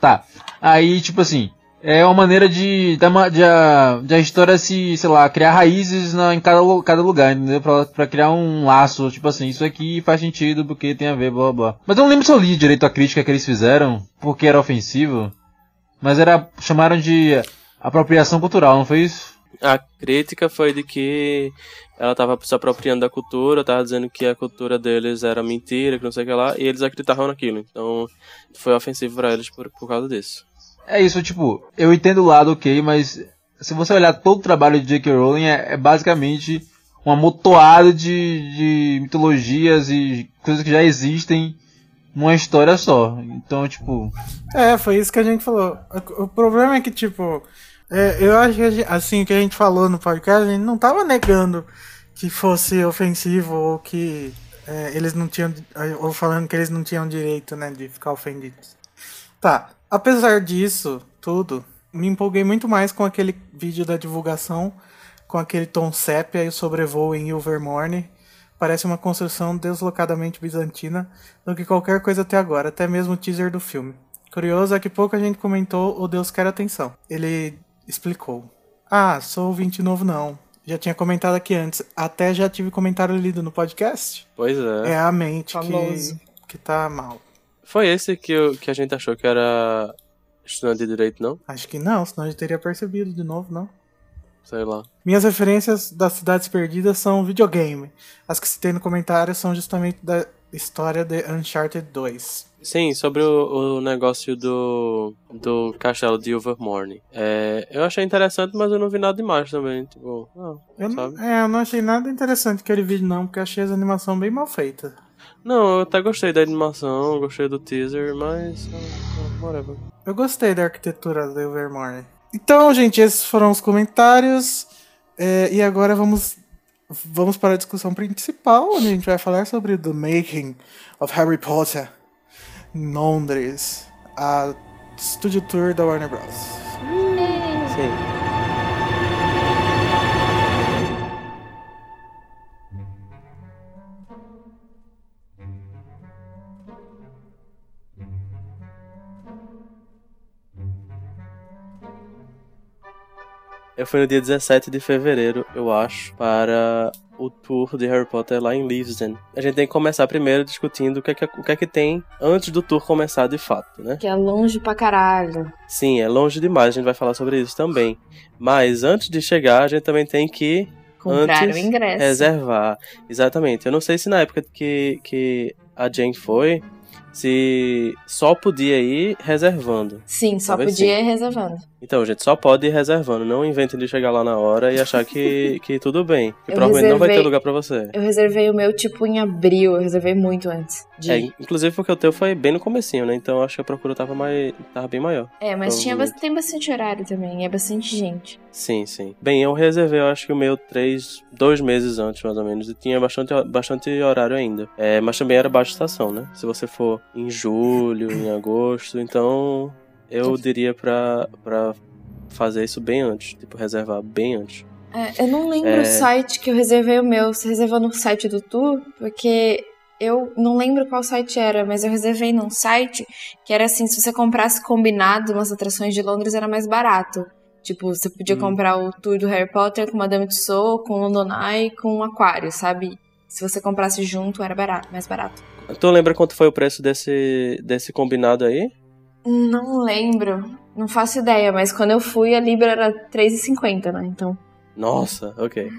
Tá. Aí, tipo assim, é uma maneira de, da ma- de, a, de a história se, sei lá, criar raízes na, em cada, cada lugar, entendeu? Pra, pra criar um laço, tipo assim, isso aqui faz sentido porque tem a ver, blá blá blá. Mas eu não lembro se eu li direito a crítica que eles fizeram, porque era ofensivo. Mas era, chamaram de apropriação cultural, não foi isso? A crítica foi de que ela tava se apropriando da cultura, tava dizendo que a cultura deles era mentira, que não sei o que lá, e eles acreditavam naquilo. Então foi ofensivo pra eles por, por causa disso. É isso, tipo, eu entendo o lado ok, mas se você olhar todo o trabalho de J.K. Rowling, é, é basicamente um amontoado de, de mitologias e coisas que já existem numa história só. Então, tipo, É, foi isso que a gente falou. O problema é que, tipo, é, eu acho que gente- assim que a gente falou no podcast, a gente não tava negando que fosse ofensivo ou que é, eles não tinham. Ou falando que eles não tinham direito, né, de ficar ofendidos. Tá. Apesar disso, tudo, me empolguei muito mais com aquele vídeo da divulgação, com aquele tom sépia e o sobrevoo em Ilvermorny. Parece uma construção deslocadamente bizantina do que qualquer coisa até agora, até mesmo o teaser do filme. Curioso é que pouca gente comentou o Deus Quer Atenção. Ele explicou. Ah, sou ouvinte novo não. Já tinha comentado aqui antes. Até já tive comentário lido no podcast. Pois é. É a mente Famoso. que, que tá mal. Foi esse que, eu- que a gente achou que era estudante de direito, não? Acho que não, senão a gente teria percebido de novo, não. Sei lá. Minhas referências das cidades perdidas são videogame. As que citei no comentário são justamente da história de Uncharted 2. Sim, sobre o, o negócio do, do castelo de Ilvermorny. É, eu achei interessante, mas eu não vi nada demais também. Tipo, ah, Eu não, sabe? é, eu não achei nada interessante aquele vídeo não, porque achei as animações bem mal feitas. Não, eu até gostei da animação, gostei do teaser, mas. ah, ah, whatever. Eu gostei da arquitetura do Ilvermorny. Então, gente, esses foram os comentários. É, e agora vamos, vamos para a discussão principal, onde a gente vai falar sobre The Making of Harry Potter em Londres, a Studio Tour da Warner Bros. Sim. Eu fui no dia 17 de fevereiro, eu acho, para o tour de Harry Potter lá em Leavesden. A gente tem que começar primeiro discutindo o que é que, o que, é que tem antes do tour começar de fato, né? Que é longe pra caralho. Sim, é longe demais, a gente vai falar sobre isso também. Mas antes de chegar, a gente também tem que Comprar Antes, o ingresso. reservar. Exatamente. Eu não sei se na época que, que a Jane foi, se só podia ir reservando. Sim, só Talvez podia ir reservando. Então, gente, só pode ir reservando. Não inventem de chegar lá na hora e achar que, *laughs* que tudo bem. Que Eu provavelmente não vai ter reservei- lugar pra você. Eu reservei o meu tipo em abril, eu reservei muito antes. De... É, É, inclusive porque o teu foi bem no comecinho, né? Então acho que a procura tava, mais, tava bem maior. mas tinha, tem bastante horário também, é bastante gente. Sim, sim. Bem, eu reservei, eu acho que o meu três, dois meses antes, mais ou menos, e tinha bastante, bastante horário ainda. É, mas também era baixa estação, né? Se você for em julho, em agosto, então eu diria pra, pra fazer isso bem antes, tipo, reservar bem antes. É, eu não lembro É. o site que eu reservei o meu. Você reservou no site do tour? Porque eu não lembro qual site era, mas eu reservei num site que era assim, se você comprasse combinado umas atrações de Londres era mais barato. Tipo, você podia Hum. comprar o tour do Harry Potter com Madame Tussauds, com London Eye com o Aquário, sabe? Se você comprasse junto, era barato, mais barato. Tu lembra quanto foi o preço desse, desse combinado aí? Não lembro. Não faço ideia, mas quando eu fui, a Libra era R$3,50, né? Então. Nossa, ok.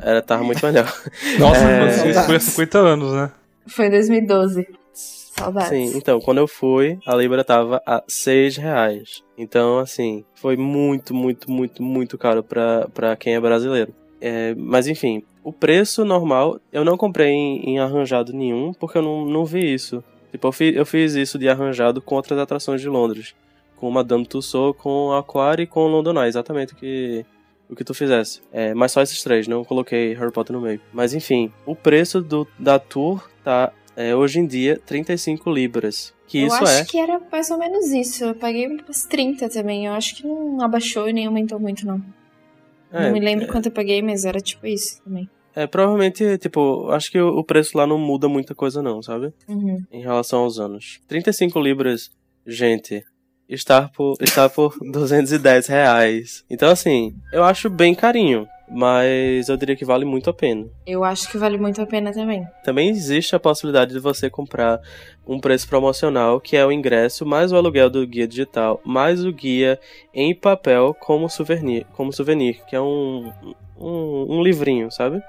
Era, tava muito melhor. *laughs* Nossa, É. isso foi há 50 anos, né? Foi em 2012. Saudades. Sim, então, quando eu fui, a Libra tava a 6 reais. Então, assim, foi muito, muito, muito, muito caro pra, pra quem é brasileiro. É, mas, enfim, o preço normal, eu não comprei em, em arranjado nenhum, porque eu não, não vi isso. Tipo, eu, fi- eu fiz isso de arranjado com outras atrações de Londres. Com Madame Tussauds, com Aquário e com London Eye, exatamente o que, o que tu fizesse. É, mas só esses três, não coloquei Harry Potter no meio. Mas, enfim, o preço do, da tour tá é, hoje em dia 35 libras. Que eu isso acho é. que era mais ou menos isso. Eu paguei umas 30 também. Eu acho que não abaixou e nem aumentou muito, não. é, não me lembro quanto eu paguei, mas era tipo isso também. É, provavelmente, tipo, acho que o preço lá não muda muita coisa, não, sabe? Uhum. Em relação aos anos. 35 libras, gente, está por, está por *laughs* 210 reais. Então, assim, eu acho bem carinho. Mas eu diria que vale muito a pena. Eu acho que vale muito a pena também. Também existe a possibilidade de você comprar um preço promocional, que é o ingresso mais o aluguel do guia digital, mais o guia em papel como souvenir, como souvenir que é um, um, um livrinho, sabe?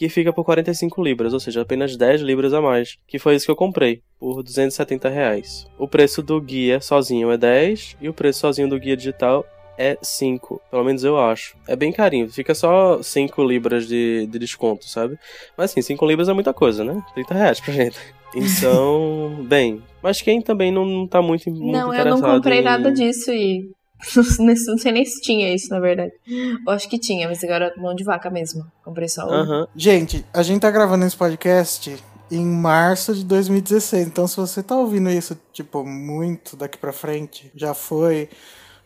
Que fica por 45 libras, ou seja, apenas 10 libras a mais. Que foi isso que eu comprei, por 270 reais. O preço do guia sozinho é 10 e o preço sozinho do guia digital é 5. Pelo menos eu acho. É bem carinho. Fica só 5 libras de, de desconto, sabe? Mas assim, 5 libras é muita coisa, né? 30 reais pra gente. *laughs* Então, bem. Mas quem também não, não tá muito, muito Não, eu interessado não comprei em- nada disso e. *laughs* Não sei nem se tinha isso, na verdade. Eu acho que tinha, mas agora é mão de vaca mesmo. Comprei só. Aham. Gente, a gente tá gravando esse podcast em março de 2016. Então, se você tá ouvindo isso, tipo, muito daqui pra frente, já foi.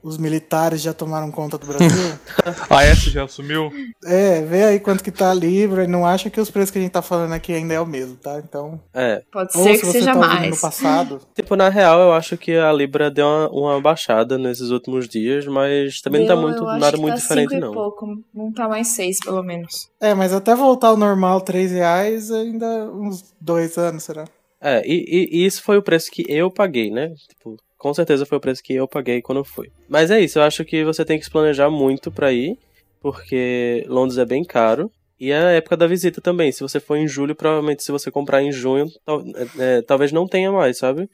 Os militares já tomaram conta do Brasil. *laughs* A S já assumiu? é, vê aí quanto que tá a Libra e não acha que os preços que a gente tá falando aqui ainda é o mesmo, tá? Então, É. Pode ou ser se que você seja tá mais. no passado, *laughs* Tipo, na real, eu acho que a Libra deu uma, uma baixada nesses últimos dias, mas também não tá Deu, muito, nada que muito tá diferente, cinco e não. pouco. Não tá mais seis, pelo menos. É, mas até voltar ao normal, 3 reais, ainda uns dois anos, será? É, e, e- e isso foi o preço que eu paguei, né? Tipo, com certeza foi o preço que eu paguei quando eu fui. Mas é isso, eu acho que você tem que se planejar muito pra ir, porque Londres é bem caro. E é a época da visita também. Se você for em julho, provavelmente se você comprar em junho, tal- é, é, talvez não tenha mais, sabe?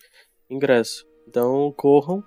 Ingresso. Então corram,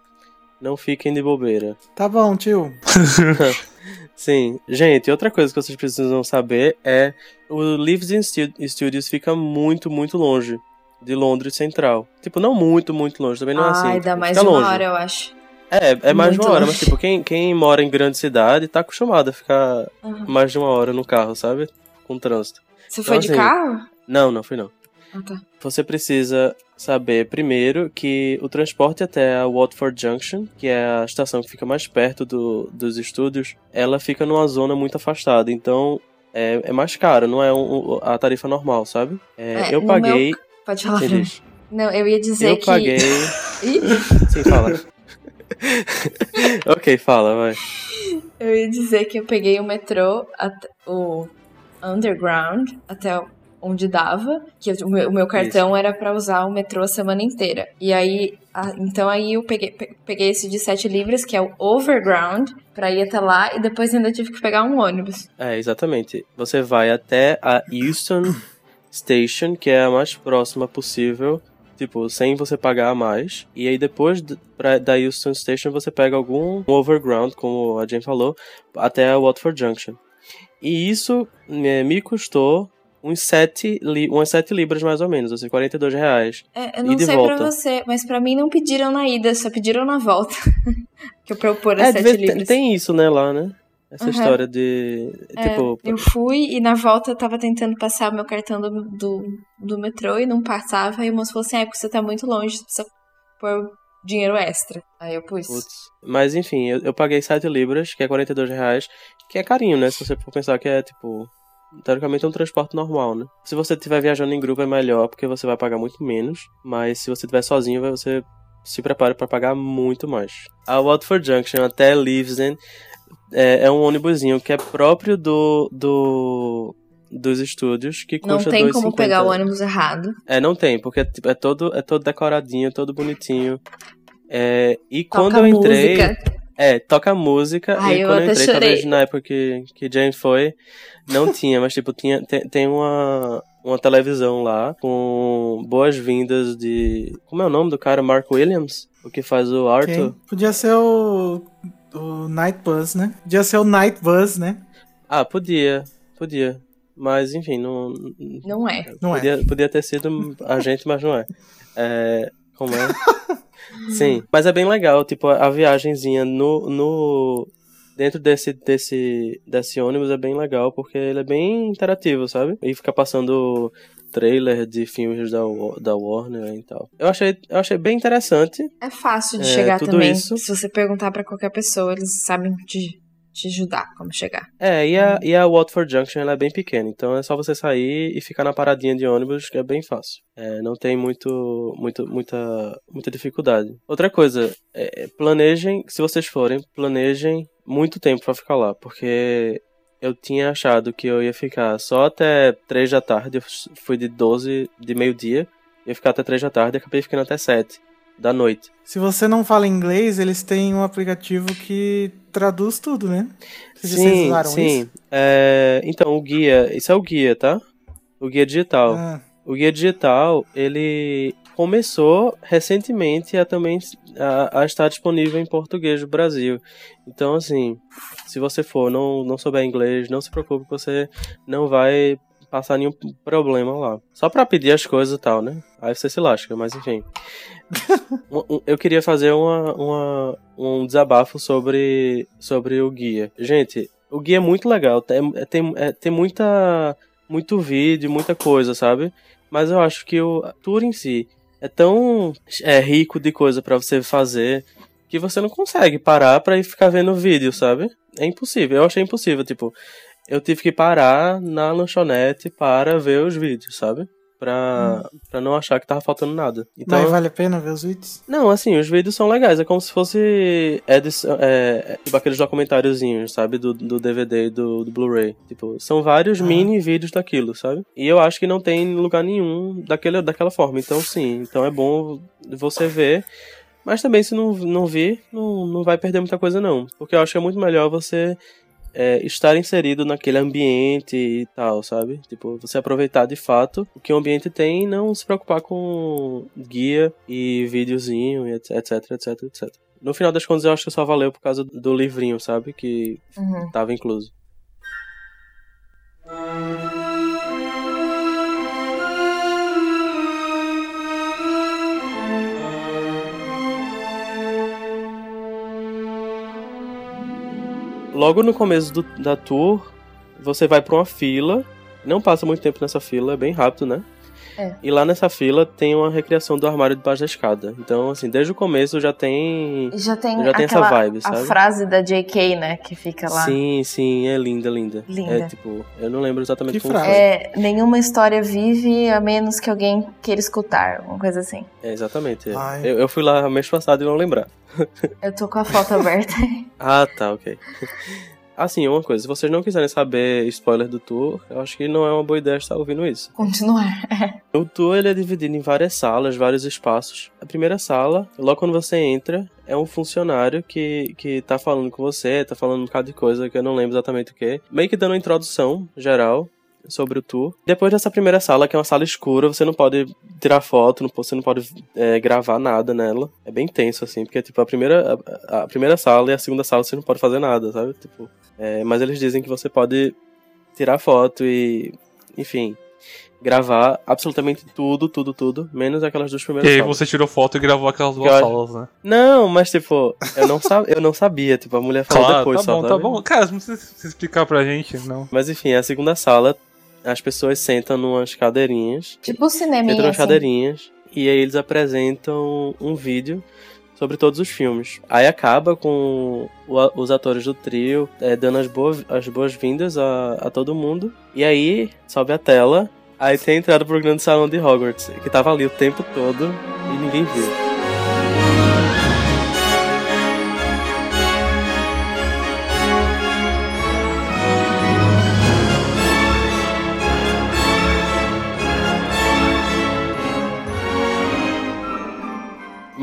não fiquem de bobeira. Tá bom, tio. *laughs* *laughs* Sim, gente, outra coisa que vocês precisam saber é o Lives Stu- Studios fica muito, muito longe de Londres Central. Tipo, não muito, muito longe, também não é assim. Ai, dá tipo, mais de uma longe. hora, eu acho. É, é mais de Muito uma hora, longe. mas tipo, quem, quem mora em grande cidade tá acostumado a ficar Aham. mais de uma hora no carro, sabe? Com trânsito. Você foi de assim, carro? Não, não fui não. Ah, tá. Você precisa saber primeiro que o transporte até a Watford Junction, que é a estação que fica mais perto do- dos estúdios, ela fica numa zona muito afastada. Então é, é mais caro, não é um- a tarifa normal, sabe? É, É, eu paguei. meu- Pode falar. Não, eu ia dizer Eu que. paguei. *laughs* Ih, Sim, fala. *laughs* ok, fala, vai. eu ia dizer que eu peguei o metrô, o Underground, até onde dava, que o meu, o meu cartão era pra usar o metrô a semana inteira. E aí, a- então aí eu peguei, pe- peguei esse de 7 libras, que é o Overground, pra ir até lá, e depois ainda tive que pegar um ônibus. É, exatamente. Você vai até a Euston Station, que é a mais próxima possível, tipo, sem você pagar a mais. E aí depois pra, da Euston Station você pega algum overground, como a Jane falou, até a Watford Junction. E isso me custou uns 7, li umas 7 libras mais ou menos, assim, 42 reais. É, eu não sei volta? pra você, mas pra mim não pediram na ida, só pediram na volta. *laughs* que eu pôr as É, de 7 vez- tem, libras. tem isso, né, lá, né? Essa Aham. história de. É, Tipo, eu fui e na volta eu tava tentando passar o meu cartão do, do, do metrô e não passava. E o moço falou assim: ah, é porque você tá muito longe, você precisa pôr dinheiro extra. Aí eu pus. Putz. Mas enfim, eu, eu paguei 7 libras, que é 42 reais, que é carinho, né? Se você for pensar que é tipo. Teoricamente é um transporte normal, né? Se você estiver viajando em grupo é melhor, porque você vai pagar muito menos. Mas se você estiver sozinho, você se prepare para pagar muito mais. A Watford Junction até Leavesden é, é um ônibusinho que é próprio do. do dos estúdios, que não custa tem 2,50. como pegar o ônibus errado. É, não tem, porque tipo, é todo, é todo decoradinho, todo bonitinho. É, e quando Toca eu entrei. música. É, toca música. Ai, e eu quando eu entrei, chorei. talvez na época que, que Jane foi, não tinha, mas tipo, tinha, tem, tem uma, uma televisão lá com boas-vindas de. Como é o nome do cara? Mark Williams? O que faz o Arthur? Quem? Podia ser o, o Night Bus, né? Podia ser o Night Bus, né? Ah, podia, podia. Mas enfim, não. Não é. Não é. podia, podia ter sido a gente, mas não é. É. Como é? *laughs* Sim, mas é bem legal, tipo, a viagenzinha no, no dentro desse, desse, desse ônibus é bem legal, porque ele é bem interativo, sabe? E fica passando trailer de filmes da, da Warner e tal. Eu achei, eu achei bem interessante. É fácil de É, chegar também. isso. Se você perguntar pra qualquer pessoa, eles sabem te, te ajudar como chegar. É, e a, e a Watford Junction ela é bem pequena, então é só você sair e ficar na paradinha de ônibus, que é bem fácil. É, não tem muito, muito, muita, muita dificuldade. Outra coisa, é, planejem, se vocês forem, planejem muito tempo pra ficar lá, porque eu tinha achado que eu ia ficar só até 3 da tarde, eu fui de 12, de meio-dia, ia ficar até 3 da tarde e acabei ficando até 7 da noite. Se você não fala inglês, eles têm um aplicativo que traduz tudo, né? Vocês Sim, usaram sim. isso? É, então, o guia, isso é o guia, tá? O guia digital. Ah, O guia digital, ele começou recentemente a também a, a estar disponível em português no Brasil. Então, assim, se você for, não, não souber inglês, não se preocupe você não vai passar nenhum problema lá. Só pra pedir as coisas e tal, né? Aí você se lasca, mas enfim. *laughs* Eu queria fazer uma, uma- um desabafo sobre, sobre o guia. Gente, o guia é muito legal. Tem, é- tem, é- tem muita, muito vídeo, muita coisa, sabe? Mas eu acho que o tour em si é tão é, rico de coisa pra você fazer que você não consegue parar pra ir ficar vendo vídeo, sabe? É impossível. Eu achei impossível, tipo, eu tive que parar na lanchonete para ver os vídeos, sabe? Pra, pra não achar que tava faltando nada. Então, Mas vale a pena ver os vídeos? não, assim, os vídeos são legais. É como se fosse edição, é, tipo aqueles documentáriozinhos, sabe? Do, do DVD e do, do Blu-ray. Tipo, são vários Ah. mini vídeos daquilo, sabe? E eu acho que não tem em lugar nenhum daquele, daquela forma. Então, sim. Então é bom você ver. Mas também, se não, não vir, não, não vai perder muita coisa, não. Porque eu acho que é muito melhor você é, estar inserido naquele ambiente e tal, sabe? Tipo, você aproveitar de fato o que o ambiente tem e não se preocupar com guia e videozinho, e etc, etc, etc. No final das contas, eu acho que só valeu por causa do livrinho, sabe? Que Uhum. tava incluso. Logo no começo do- da tour, você vai pra uma fila. Não passa muito tempo nessa fila, é bem rápido, né? É. E lá nessa fila tem uma recriação do armário debaixo da escada. Então, assim, desde o começo já tem. Já tem, Já tem essa aquela vibe, a sabe? frase da JK, né, que fica lá. Sim, sim, é linda, linda. Linda. É tipo, eu não lembro exatamente Que como frase? É, nenhuma história vive a menos que alguém queira escutar, uma coisa assim. É, exatamente. é. Eu, eu fui lá mês passado e não lembrar. *laughs* Eu tô com a foto aberta. Ah, tá, ok. Assim, uma coisa, se vocês não quiserem saber spoiler do tour, eu acho que não é uma boa ideia estar ouvindo isso. Continuar. O tour ele é dividido em várias salas, vários espaços. A primeira sala, logo quando você entra, é um funcionário que, que tá falando com você, tá falando um bocado de coisa que eu não lembro exatamente o que. Meio que dando uma introdução geral sobre o tour. Depois dessa primeira sala, que é uma sala escura, você não pode tirar foto, não, você não pode é, gravar nada nela. É bem tenso, assim, porque tipo, a primeira, a, a primeira sala e a segunda sala você não pode fazer nada, sabe? Tipo, é, mas eles dizem que você pode tirar foto e, enfim, gravar absolutamente tudo, tudo, tudo, menos aquelas duas E primeiras aí salas. você tirou foto e gravou aquelas duas Eu- salas, né? Não, mas tipo, eu não, sab... eu não sabia, tipo, a mulher falou Claro, depois tá só, bom, tá bom. Cara, não precisa se explicar pra gente, não. Mas enfim, a segunda sala, as pessoas sentam numas cadeirinhas, tipo o sentam numas assim. cadeirinhas, e aí eles apresentam um vídeo sobre todos os filmes. Aí acaba com o- os atores do trio é, dando as, boas as boas-vindas a, a todo mundo. E aí sobe a tela, aí tem a entrada pro grande salão de Hogwarts, que tava ali o tempo todo e ninguém viu.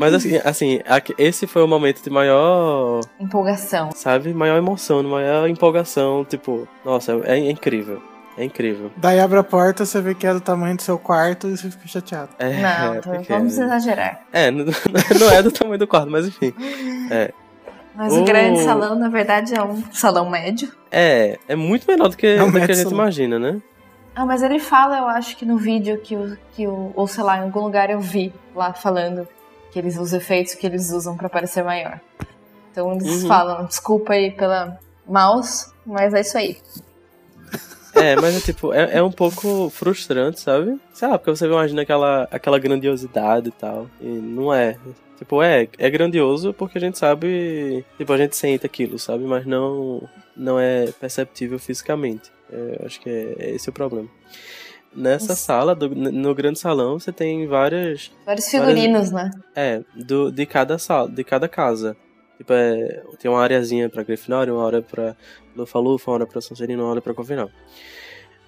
Mas assim, assim, esse foi o momento de maior, Empolgação. sabe, maior emoção, maior empolgação, tipo, nossa, é, é incrível. É incrível. Daí abre a porta, você vê que é do tamanho do seu quarto e você fica chateado. É, Não, é, vamos exagerar. É, não, *laughs* não é do tamanho do quarto, mas enfim. Mas o grande salão, na verdade, é um salão médio. É, é muito menor do que, É um do que a gente imagina, né? Ah, mas ele fala, eu acho que no vídeo que o, que o. Ou sei lá, em algum lugar eu vi lá falando que eles os efeitos que eles usam pra parecer maior. Então eles Uhum. falam, desculpa aí pela mouse, mas é isso aí. É, mas é tipo, é, é um pouco frustrante, sabe? Sei lá, porque você imagina aquela, aquela grandiosidade e tal. E não é. Tipo, é, é grandioso porque a gente sabe. Tipo, a gente sente aquilo, sabe? Mas não, não é perceptível fisicamente. É, acho que é, é esse o problema. Nessa Isso. sala, do- no grande salão, você tem várias Vários figurinos, né? É, do, de cada sala, de cada casa. Tipo, é, tem uma areazinha pra Grifinória, uma hora pra Lufa-Lufa, uma hora pra Sonserina, uma hora pra Corvinal.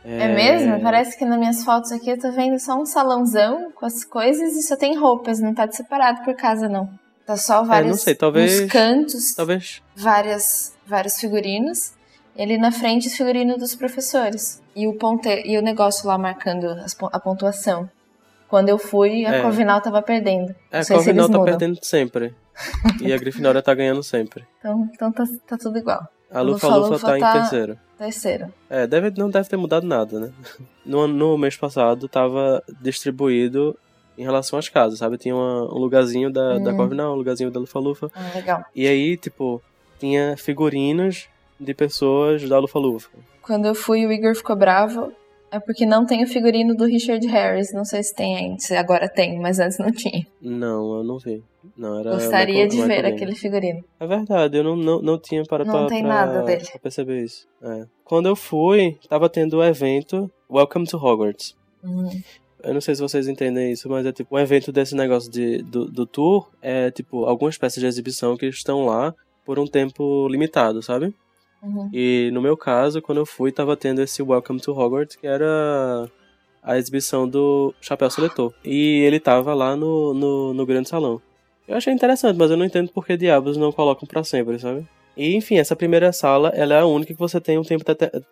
É... mesmo? Parece que nas minhas fotos aqui eu tô vendo só um salãozão com as coisas e só tem roupas, não tá separado por casa, não. Tá só vários não sei, talvez- uns cantos, Talvez. várias, vários figurinos. E ali na frente os figurinos dos professores. E o, ponte... e o negócio lá marcando a pontuação. Quando eu fui, a É. Corvinal tava perdendo. É, a Corvinal tá mudam. perdendo sempre. e a Grifinória tá ganhando sempre. Então, então tá, tá tudo igual. A Lufa-Lufa Lufa-Lufa tá, em tá- terceiro. Terceiro. É, deve, não deve ter mudado nada, né? No, no mês passado tava distribuído em relação às casas, sabe? Tinha uma- um lugarzinho da, da Hum. Corvinal, um lugarzinho da Lufa-Lufa. Ah, legal. E aí, tipo, tinha figurinos de pessoas da Lufa-Lufa. Quando eu fui, o Igor ficou bravo. É porque não tem o figurino do Richard Harris. Não sei se tem ainda. Se agora tem, mas antes não tinha. Não, eu não vi. Não, era Gostaria Michael- de ver aquele figurino. É verdade, eu não, não, não tinha para Não pra, tem pra- nada dele. pra perceber isso. É. Quando eu fui, tava tendo o evento Welcome to Hogwarts. Hum. Eu não sei se vocês entendem isso, mas é tipo um evento desse negócio de, do, do tour. É tipo algumas peças de exibição que estão lá por um tempo limitado, sabe? Uhum. E no meu caso, quando eu fui, tava tendo esse Welcome to Hogwarts, que era a exibição do Chapéu Seletor. E ele tava lá no, no, no grande salão. Eu achei interessante, mas eu não entendo por que diabos não colocam pra sempre, sabe? E enfim, essa primeira sala, ela é a única que você tem um tempo,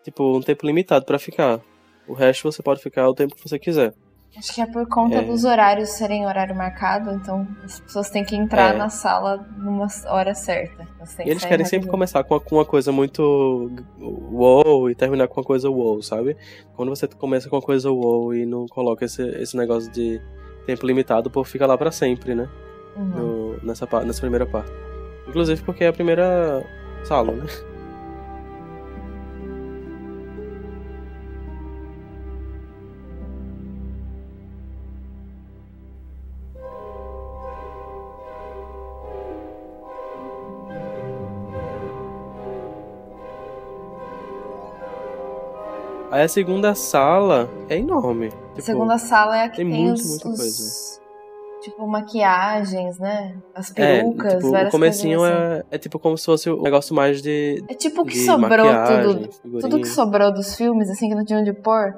tipo, um tempo limitado pra ficar. O resto você pode ficar o tempo que você quiser. Acho que é por conta É. dos horários serem horário marcado, então as pessoas têm que entrar É. na sala numa hora certa. E eles querem sempre rapidinho. começar com uma, coisa muito wow e terminar com uma coisa wow, sabe? Quando você começa com uma coisa wow e não coloca esse, esse negócio de tempo limitado, o povo fica lá pra sempre, né? Uhum. No- nessa, nessa primeira parte. Inclusive porque é a primeira sala, né? Aí a segunda sala é enorme. A Tipo, segunda sala é a que tem tem, muito, os, muita os- coisa. Tipo, maquiagens, né? As É, perucas, tipo, o várias comecinho coisinhas assim. é, é tipo como se fosse um negócio mais de, É tipo o que sobrou tudo. figurinha. Tudo que sobrou dos filmes, assim, que não tinha onde pôr,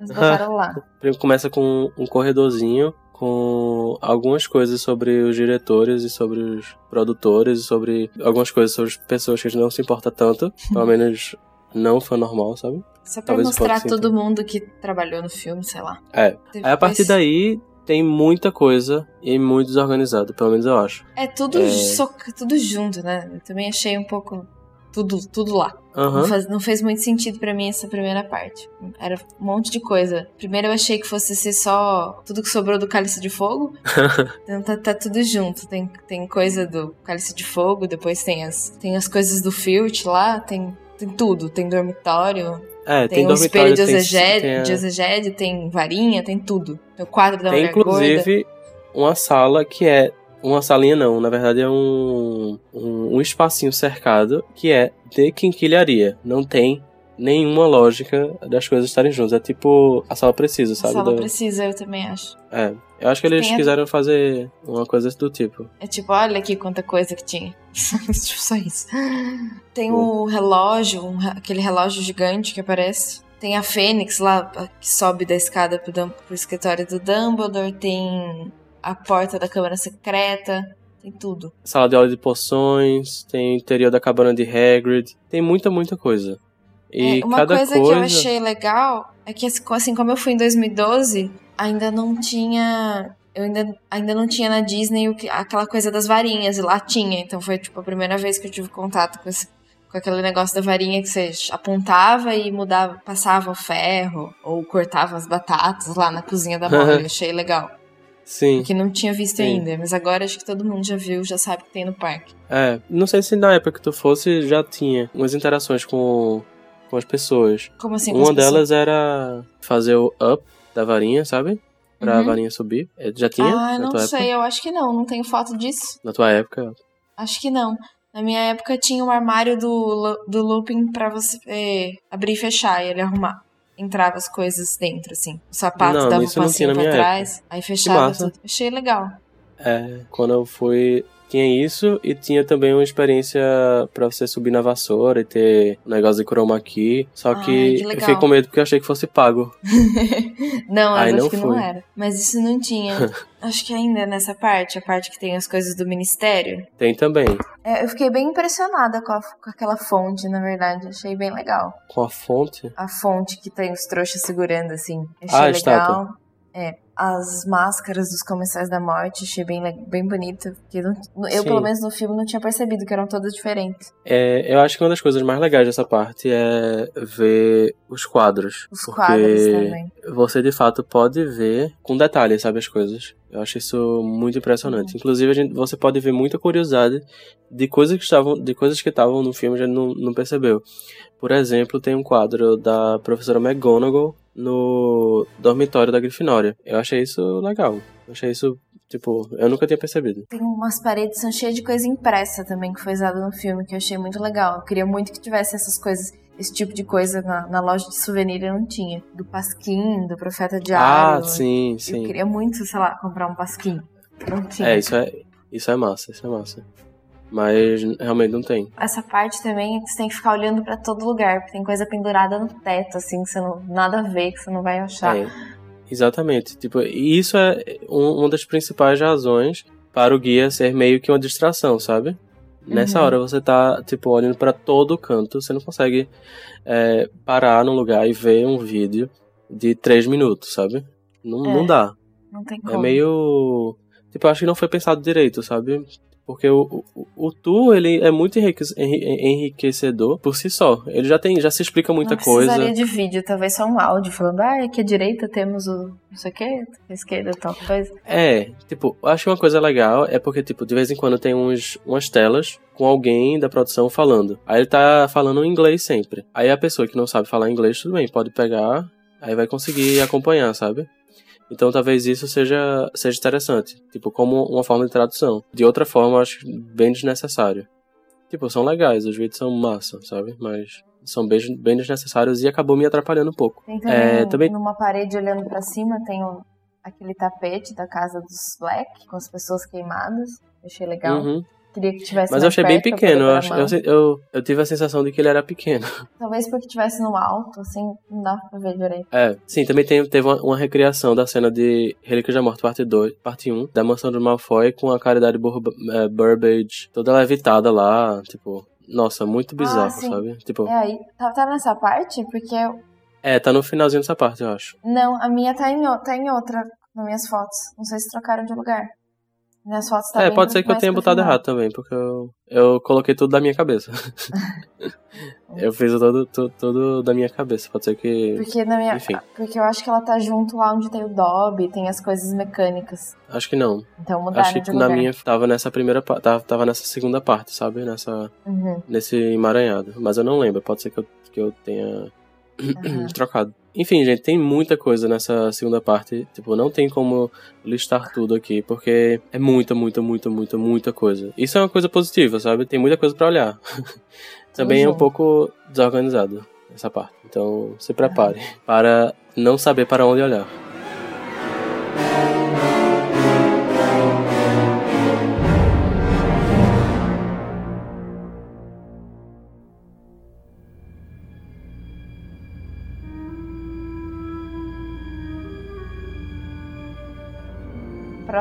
eles *laughs* botaram lá. Começa com um corredorzinho com algumas coisas sobre os diretores e sobre os produtores e sobre algumas coisas sobre as pessoas que a gente não se importa tanto, pelo *laughs* menos não foi normal, sabe? Só pra Talvez mostrar todo mundo que trabalhou no filme, sei lá. É. Aí a partir daí tem muita coisa e muito desorganizado, pelo menos eu acho. É tudo, É. soca- tudo junto, né? Eu também achei um pouco tudo, tudo lá. Não, Aham. faz- não fez muito sentido pra mim essa primeira parte. Era um monte de coisa. Primeiro eu achei que fosse ser só tudo que sobrou do Cálice de Fogo. *laughs* então tá, tá tudo junto. Tem, tem coisa do Cálice de Fogo, depois tem as, tem as coisas do Filch lá, tem, tem tudo. Tem dormitório, É, tem, tem, um espelho de tem, exegede, tem, a- de tem varinha, tem tudo. Tem o quadro da tem mulher gorda. inclusive uma sala que é uma salinha não, na verdade é um, um, um espacinho cercado que é de quinquilharia. Não tem nenhuma lógica das coisas estarem juntas. É tipo a sala precisa, A sabe? sala Da- precisa, eu também acho. É. Eu acho que eles Tem a- quiseram fazer uma coisa do tipo. É tipo, olha aqui quanta coisa que tinha. *laughs* Tipo, Só isso. Tem o relógio, um aquele relógio gigante que aparece. Tem a Fênix lá, a- que sobe da escada pro, pro escritório do Dumbledore. Tem a porta da câmara secreta. Tem tudo. Sala de aula de poções, tem o interior da cabana de Hagrid, tem muita, muita coisa. E É, uma cada coisa, que eu achei legal é que, assim como eu fui em 2012, ainda não tinha. Eu ainda, ainda não tinha na Disney o que, aquela coisa das varinhas, e lá tinha. Então foi tipo a primeira vez que eu tive contato com, esse, com aquele negócio da varinha que você apontava e mudava, passava o ferro, ou cortava as batatas lá na cozinha da Molly. *laughs* eu achei legal. Sim. Que não tinha visto Sim. ainda, mas agora acho que todo mundo já viu, já sabe que tem no parque. É, não sei se na época que tu fosse já tinha umas interações com, com as pessoas. Como assim? Uma as pessoas? delas era fazer o up da varinha, sabe? Pra Uhum. a varinha subir. É, Já tinha Ah, não sei, época? eu acho que não, não tenho foto disso. Na tua época. Acho que não. Na minha época tinha um armário do, do looping pra você é, abrir e fechar e ele arrumar. Entrava as coisas dentro, assim. O sapato Não, dava um passinho pra trás, aí fechava tudo. Achei legal. É, quando eu fui. Tinha isso e tinha também uma experiência pra você subir na vassoura e ter um negócio de chroma key. Só Ai, que, que eu fiquei com medo porque eu achei que fosse pago. *laughs* não, Aí não acho que não era. Mas isso não tinha. *laughs* acho que ainda nessa parte, a parte que tem as coisas do ministério. Tem também. É, eu fiquei bem impressionada com, a- com aquela fonte, na verdade. Achei bem legal. Com a fonte. A fonte que tem os trouxas segurando, assim. Achei Ah, legal. estátua. É. as máscaras dos comensais da morte, achei bem, bem bonito. Porque não- eu, Sim. pelo menos no filme, não tinha percebido que eram todas diferentes. É, eu acho que uma das coisas mais legais dessa parte é ver os quadros. Os porque quadros também. você de fato pode ver com detalhes, sabe, as coisas. Eu acho isso muito impressionante. Inclusive, a gente, você pode ver muita curiosidade de coisas que estavam, de coisas que estavam no filme e a gente não, não percebeu. Por exemplo, tem um quadro da professora McGonagall no dormitório da Grifinória. Eu achei isso legal. Eu achei isso, tipo, eu nunca tinha percebido. Tem umas paredes que são cheias de coisa impressa também, que foi usada no filme, que eu achei muito legal. Eu queria muito que tivesse essas coisas, esse tipo de coisa na, na loja de souvenir e não tinha. Do Pasquim, do Profeta Ah, Diário. sim, Eu sim. queria muito, sei lá, comprar um Pasquim. Não tinha. É, isso é, isso é massa, isso é massa. Mas realmente não tem. Essa parte também é que você tem que ficar olhando pra todo lugar, porque tem coisa pendurada no teto, assim, que você não. nada a ver, que você não vai achar. É, exatamente. Tipo, e isso é um- uma das principais razões para o guia ser meio que uma distração, sabe? Nessa Uhum. hora você tá, tipo, olhando pra todo canto, você não consegue é, parar num lugar e ver um vídeo de três minutos, sabe? Não, É. não dá. Não tem É como. meio. Tipo, eu acho que não foi pensado direito, sabe? Porque o, o, o tour, ele é muito enrique- enri- enriquecedor por si só. Ele já tem, já se explica muita não coisa. precisaria de vídeo, talvez só um áudio falando, ah, aqui à direita temos o não sei o que, à esquerda tal coisa. É, tipo, eu acho que uma coisa legal é porque, tipo, de vez em quando tem uns, umas telas com alguém da produção falando. Aí ele tá falando em inglês sempre. Aí a pessoa que não sabe falar inglês, tudo bem, pode pegar, aí vai conseguir acompanhar, sabe? Então talvez isso seja, seja interessante, tipo, como uma forma de tradução. De outra forma, eu acho bem desnecessário. Tipo, são legais, os vídeos são massa, sabe? Mas são bem, bem desnecessários e acabou me atrapalhando um pouco. Tem também, É, também- numa parede olhando pra cima, tem o- aquele tapete da casa dos Black, com as pessoas queimadas. Achei legal. Uhum. Queria que tivesse Mas eu achei bem pequeno, eu, acho, eu, eu, eu tive a sensação de que ele era pequeno. *laughs* Talvez porque tivesse no alto, assim, não dava pra ver direito. É, sim, também tem, teve uma, uma recriação da cena de Relíquias da Morte, parte 2, parte 1, da mansão do Malfoy com a caridade Bur é, Burbage toda levitada lá, tipo, nossa, muito bizarro, Ah, sabe? Tipo, É aí, tá, tá nessa parte? Porque é, tá no finalzinho dessa parte, eu acho. Não, a minha tá em, tá em outra nas minhas fotos. Não sei se trocaram de lugar. Minhas fotos tá é, pode ser que eu tenha botado errado também, porque eu, eu coloquei tudo da minha cabeça. *laughs* eu fiz tudo, tudo, tudo da minha cabeça, pode ser que. Porque, na minha, Enfim. porque eu acho que ela tá junto lá onde tem o Dobby, tem as coisas mecânicas. Acho que não. Então mudaram Acho que lugar. na minha tava nessa primeira parte, tava, tava nessa segunda parte, sabe? Nessa. Uhum. nesse emaranhado. Mas eu não lembro, pode ser que eu, que eu tenha Aham. *clears throat* trocado. Enfim, gente, tem muita coisa nessa segunda parte. Tipo, não tem como listar tudo aqui, porque é muita, muita, muita, muita, muita coisa. Isso é uma coisa positiva, sabe? Tem muita coisa pra olhar. *laughs* Também é um junto. pouco desorganizado essa parte. Então, se prepare para não saber para onde olhar.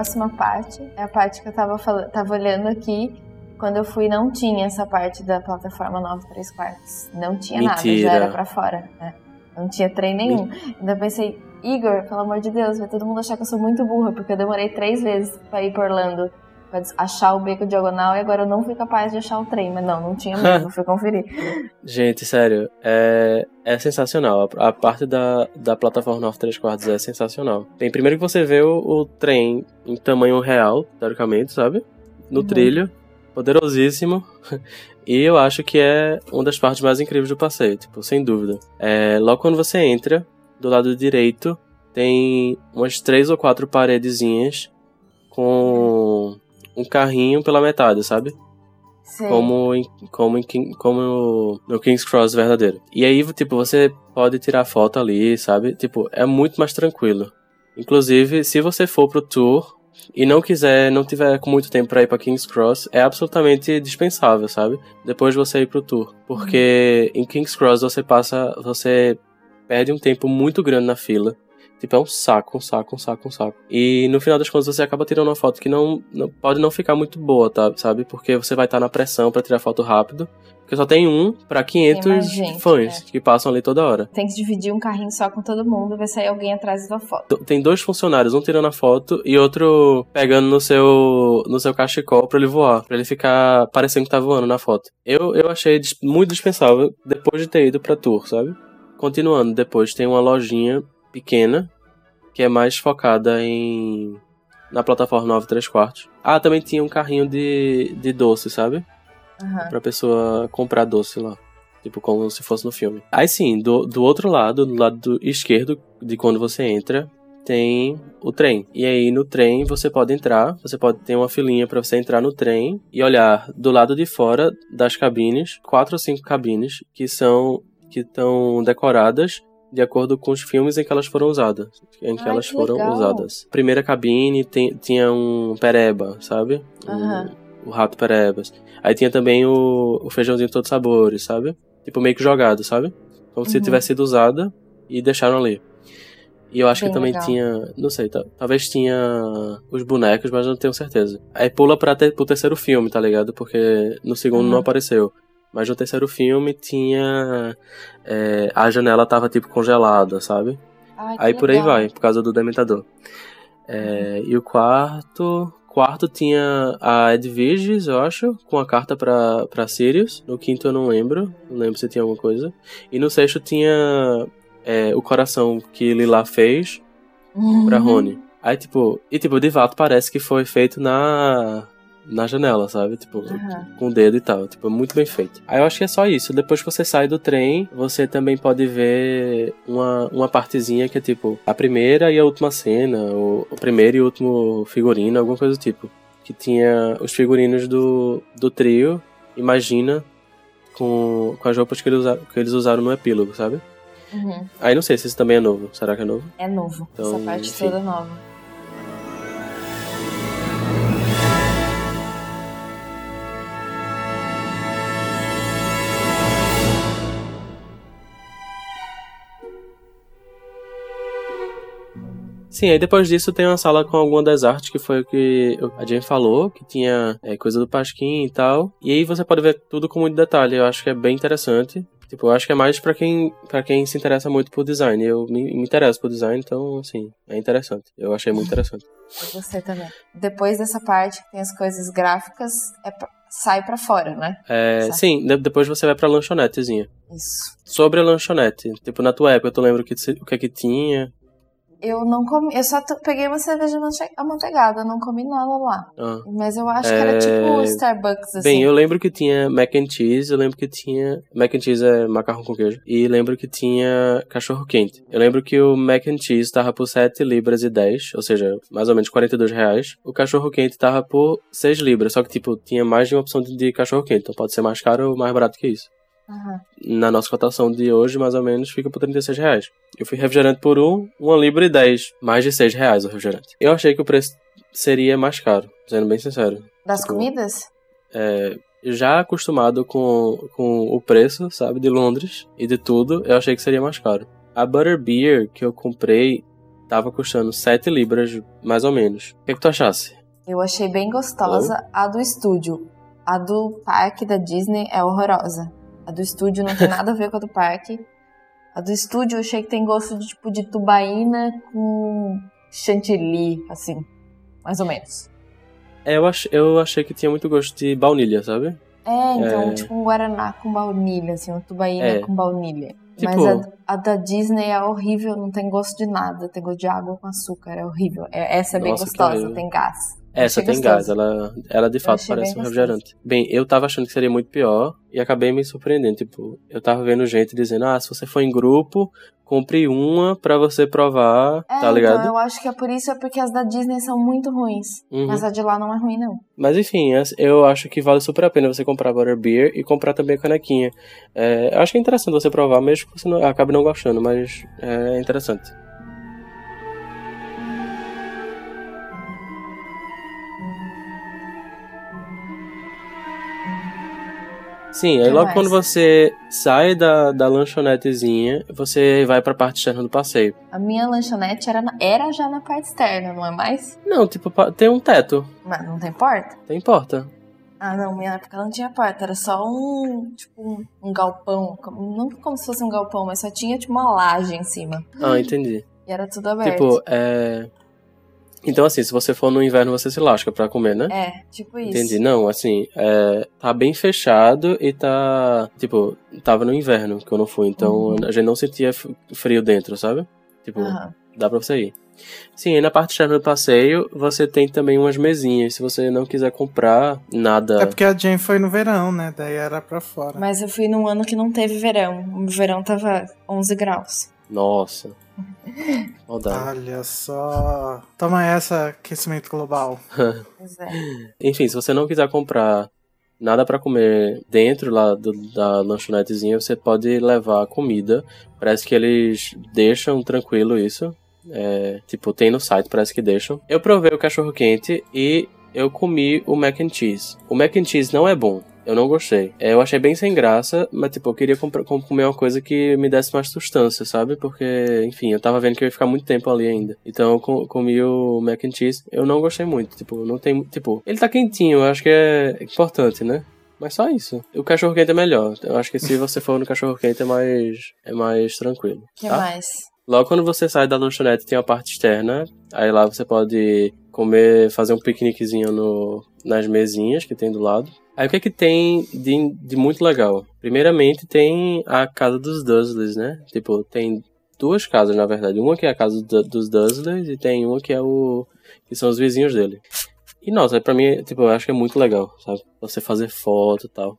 Próxima parte é a parte que eu tava, fala- tava olhando aqui. Quando eu fui, não tinha essa parte da plataforma 9 3 quartos. Não tinha nada, Mentira. já era pra fora. né? Não tinha trem nenhum. Ainda pensei, Igor, pelo amor de Deus, vai todo mundo achar que eu sou muito burra, porque eu demorei três vezes pra ir pra Orlando pra achar o beco diagonal e agora eu não fui capaz de achar o trem. Mas não, não tinha mesmo, fui conferir. *laughs* Gente, sério, é, é sensacional. A, a parte da, da plataforma 9 3 quartos é sensacional. Tem primeiro que você vê o, o trem em tamanho real, teoricamente, sabe? No Uhum. trilho, poderosíssimo. *laughs* E eu acho que é uma das partes mais incríveis do passeio, tipo, sem dúvida. É, logo quando você entra, do lado direito, tem umas três ou quatro paredezinhas com um carrinho pela metade, sabe? Sei. como em, como, em, como no, King's Cross verdadeiro. E aí, tipo, você pode tirar foto ali, sabe? Tipo, é muito mais tranquilo. Inclusive, se você for pro tour e não quiser, não tiver com muito tempo pra ir pra King's Cross, é absolutamente dispensável, sabe? Depois de você ir pro tour. Porque em King's Cross você passa, você perde um tempo muito grande na fila. Tipo, é um saco, um saco, um saco, um saco. E no final das contas você acaba tirando uma foto que não, não pode não ficar muito boa, tá, sabe? Porque você vai estar na pressão pra tirar foto rápido. Porque só tem um pra 500 mais gente, fãs né? que passam ali toda hora. Tem que dividir um carrinho só com todo mundo, vai sair alguém atrás da foto. Tem dois funcionários, um tirando a foto e outro pegando no seu no seu cachecol pra ele voar, pra ele ficar parecendo que tá voando na foto. Eu, eu achei muito dispensável depois de ter ido pra tour, sabe? Continuando, depois tem uma lojinha pequena que é mais focada em na plataforma 9 3 quartos. Ah, também tinha um carrinho de, de doce, sabe? Aham. pra pessoa comprar doce lá. Tipo, como se fosse no filme. Aí sim, do, do outro lado, do lado do esquerdo de quando você entra, tem o trem. E aí no trem você pode entrar, você pode ter uma filinha pra você entrar no trem e olhar do lado de fora das cabines, quatro ou cinco cabines que são que estão decoradas de acordo com os filmes em que elas foram usadas, em que Ai, elas que foram legal. usadas. Primeira cabine tem- tinha um pereba, sabe? Um- Aham. o rato perebas. Aí tinha também o, o feijãozinho de todos os sabores, sabe? Tipo, meio que jogado, sabe? Como se Uhum. tivesse sido usada e deixaram ali. E eu acho Bem que também legal. tinha. Não sei, ta- talvez tinha os bonecos, mas eu não tenho certeza. Aí pula pra ter, pro terceiro filme, tá ligado? Porque no segundo Uhum. não apareceu. Mas no terceiro filme tinha. é, a janela tava tipo congelada, sabe? Ai, Aí por aí legal. vai, por causa do Dementador. É, E o quarto. Quarto tinha a Edviges, eu acho, com a carta pra, pra Sirius. No quinto eu não lembro. Não lembro se tinha alguma coisa. E no sexto tinha é, o coração que Lila fez pra Uhum. Rony. Aí, tipo, e tipo, de fato parece que foi feito na. Na janela, sabe? Tipo, Aham. com o dedo e tal. Tipo, muito bem feito. Aí eu acho que é só isso. Depois que você sai do trem, você também pode ver uma, uma partezinha que é tipo a primeira e a última cena, ou o primeiro e último figurino, alguma coisa do tipo. Que tinha os figurinos do, do trio, imagina, com, com as roupas que eles, usaram, que eles usaram no epílogo, sabe? Uhum. Aí não sei se isso também é novo. Será que é novo? É novo. Então, Essa parte enfim. toda é nova. Sim, aí depois disso tem uma sala com alguma das artes que foi o que a Jane falou, que tinha é, coisa do Pasquim e tal. E aí você pode ver tudo com muito detalhe. Eu acho que é bem interessante. Tipo, eu acho que é mais pra quem, pra quem se interessa muito por design. Eu me, me interesso por design, então, assim, é interessante. Eu achei muito interessante. Você também. Depois dessa parte que tem as coisas gráficas, é pra- sai pra fora, né? É, sim, de- depois você vai pra lanchonetezinha. Isso. Sobre a lanchonete, tipo, na tua época, tu lembra o que, o que é que tinha? Eu não comi, eu só peguei uma cerveja mante- amanteigada, não comi nada lá. Ah. Mas eu acho que era tipo É, Starbucks, assim. Bem, eu lembro que tinha mac and cheese, eu lembro que tinha. Mac and cheese é macarrão com queijo. E lembro que tinha cachorro quente. Eu lembro que o mac and cheese tava por 7 libras e 10, ou seja, mais ou menos 42 reais. O cachorro quente tava por 6 libras, só que tipo, tinha mais de uma opção de, de cachorro quente, então pode ser mais caro ou mais barato que isso. Aham. Na nossa cotação de hoje, mais ou menos, fica por 36 reais. Eu fui refrigerante por um, uma libra e 10. Mais de 6 reais o refrigerante. Eu achei que o preço seria mais caro, sendo bem sincero. Das Tipo, comidas? é, já acostumado com, com o preço, sabe, de Londres e de tudo, eu achei que seria mais caro. A Butterbeer que eu comprei tava custando 7 libras, mais ou menos. O que, que tu achasse? Eu achei bem gostosa a do estúdio. A do parque da Disney é horrorosa. A do estúdio não tem nada a ver com a do parque. A do estúdio eu achei que tem gosto de tipo de tubaína com chantilly, assim. Mais ou menos. É, eu, ach, eu achei que tinha muito gosto de baunilha, sabe? É, então, É. tipo um guaraná com baunilha, assim, uma tubaína É. com baunilha. Tipo- Mas a, a da Disney é horrível, não tem gosto de nada, tem gosto de água com açúcar, é horrível. É- essa é bem Nossa, gostosa, tem gás. Essa tem gostoso. gás, ela, ela de fato parece um refrigerante. Bem, eu tava achando que seria muito pior e acabei me surpreendendo. Tipo, eu tava vendo gente dizendo: ah, se você for em grupo, compre uma pra você provar, É, tá ligado? então eu acho que é por isso, é porque as da Disney são muito ruins. Uhum. Mas a de lá não é ruim, não. Mas enfim, essa- eu acho que vale super a pena você comprar a Butterbeer e comprar também a canequinha. É, eu acho que é interessante você provar, mesmo que você não, acabe não gostando, mas é interessante. Sim, aí Que logo mais? quando você sai da, da lanchonetezinha, você vai pra parte externa do passeio. A minha lanchonete era, na- era já na parte externa, não é mais? Não, tipo, pa- tem um teto, Mas não tem porta? tem porta. Ah, não, minha época não tinha porta, era só um, tipo, um, um galpão. como- Não como se fosse um galpão, mas só tinha, tipo, uma laje em cima. Ah, entendi. E era tudo aberto. Tipo, é. Então, assim, se você for no inverno, você se lasca pra comer, né? É, tipo isso. Entendi. Não, assim, é, tá bem fechado e tá. Tipo, tava no inverno que eu não fui, então Uhum. a gente não sentia frio dentro, sabe? Tipo, Aham. dá pra você ir. Sim, e na parte externa do passeio, você tem também umas mesinhas. Se você não quiser comprar nada. É porque a Jane foi no verão, né? Daí era pra fora. Mas eu fui num ano que não teve verão. O verão tava 11 graus. Nossa. Maldade. Olha só. Toma essa, aquecimento global. *laughs* Pois é. Enfim, se você não quiser comprar nada pra comer dentro lá do- da lanchonetezinha, você pode levar comida. Parece que eles deixam tranquilo isso. É, tipo, tem no site, parece que deixam. Eu provei o cachorro quente e eu comi o mac and cheese. O mac and cheese não é bom. Eu não gostei. É, Eu achei bem sem graça, mas tipo, eu queria com- comer uma coisa que me desse mais sustância, sabe? Porque, enfim, eu tava vendo que eu ia ficar muito tempo ali ainda. Então eu co- comi o mac and cheese. Eu não gostei muito. Tipo, não tem. Tipo, ele tá quentinho, eu acho que é importante, né? Mas só isso. O cachorro quente é melhor. Eu acho que se você for no cachorro quente é mais. é mais tranquilo. O que tá? mais? Logo quando você sai da lanchonete tem a parte externa. Aí lá você pode comer, fazer um piqueniquezinho no, nas mesinhas que tem do lado. Aí o que é que tem de, de muito legal? Primeiramente tem a casa dos Dursleys, né? Tipo, tem duas casas na verdade. Uma que é a casa do- dos Dursleys e tem uma que é o. que são os vizinhos dele. E nossa, pra mim, tipo, eu acho que é muito legal, sabe? Você fazer foto e tal.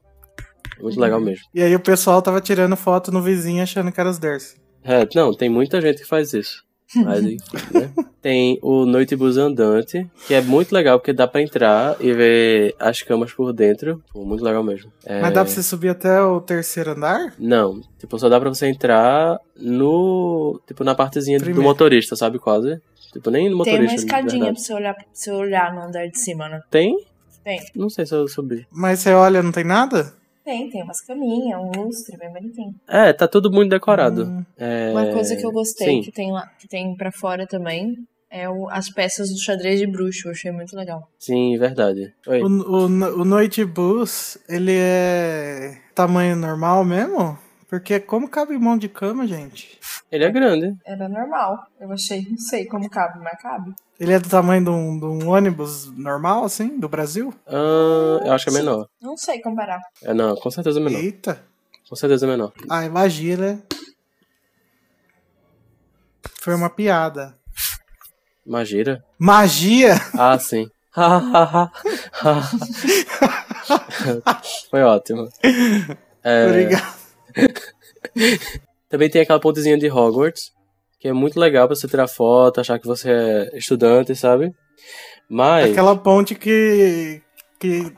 É muito legal mesmo. E aí o pessoal tava tirando foto no vizinho achando que era os Durst. É, não, tem muita gente que faz isso. Mas, enfim, né? Tem o Noitebus Andante, que é muito legal porque dá pra entrar e ver as camas por dentro. Pô, muito legal mesmo. É, Mas dá pra você subir até o terceiro andar? Não, tipo, só dá pra você entrar no. Tipo, na partezinha do Primeiro. motorista, sabe? Quase. Tipo, nem no Tem motorista. uma de escadinha pra você, olhar, pra você olhar no andar de cima, né? Tem? Tem. Não sei se eu subi. Mas você olha, não tem nada? Tem, tem umas caminhas, um lustre bem bonitinho. É, tá tudo muito decorado. Hum. É, Uma coisa que eu gostei, Sim. que tem lá, que tem pra fora também, é o- as peças do xadrez de bruxo. Eu achei muito legal. Sim, verdade. Oi. O, o, o Noite Bus, ele é tamanho normal mesmo? Porque como cabe mão de cama, gente? Ele é grande. Era normal. Eu achei, não sei como cabe, mas cabe. Ele é do tamanho de um, de um ônibus normal, assim, do Brasil? Ah, eu acho que é menor. Não sei comparar. É, não, com certeza é menor. Eita. Com certeza é menor. Ah, imagina. Foi uma piada. Magira? Magia? Ah, sim. *laughs* *laughs* Foi ótimo. *laughs* É, Obrigado. *laughs* também tem aquela pontezinha de Hogwarts, que é muito legal pra você tirar foto, achar que você é estudante, sabe? Mas. Aquela ponte que, que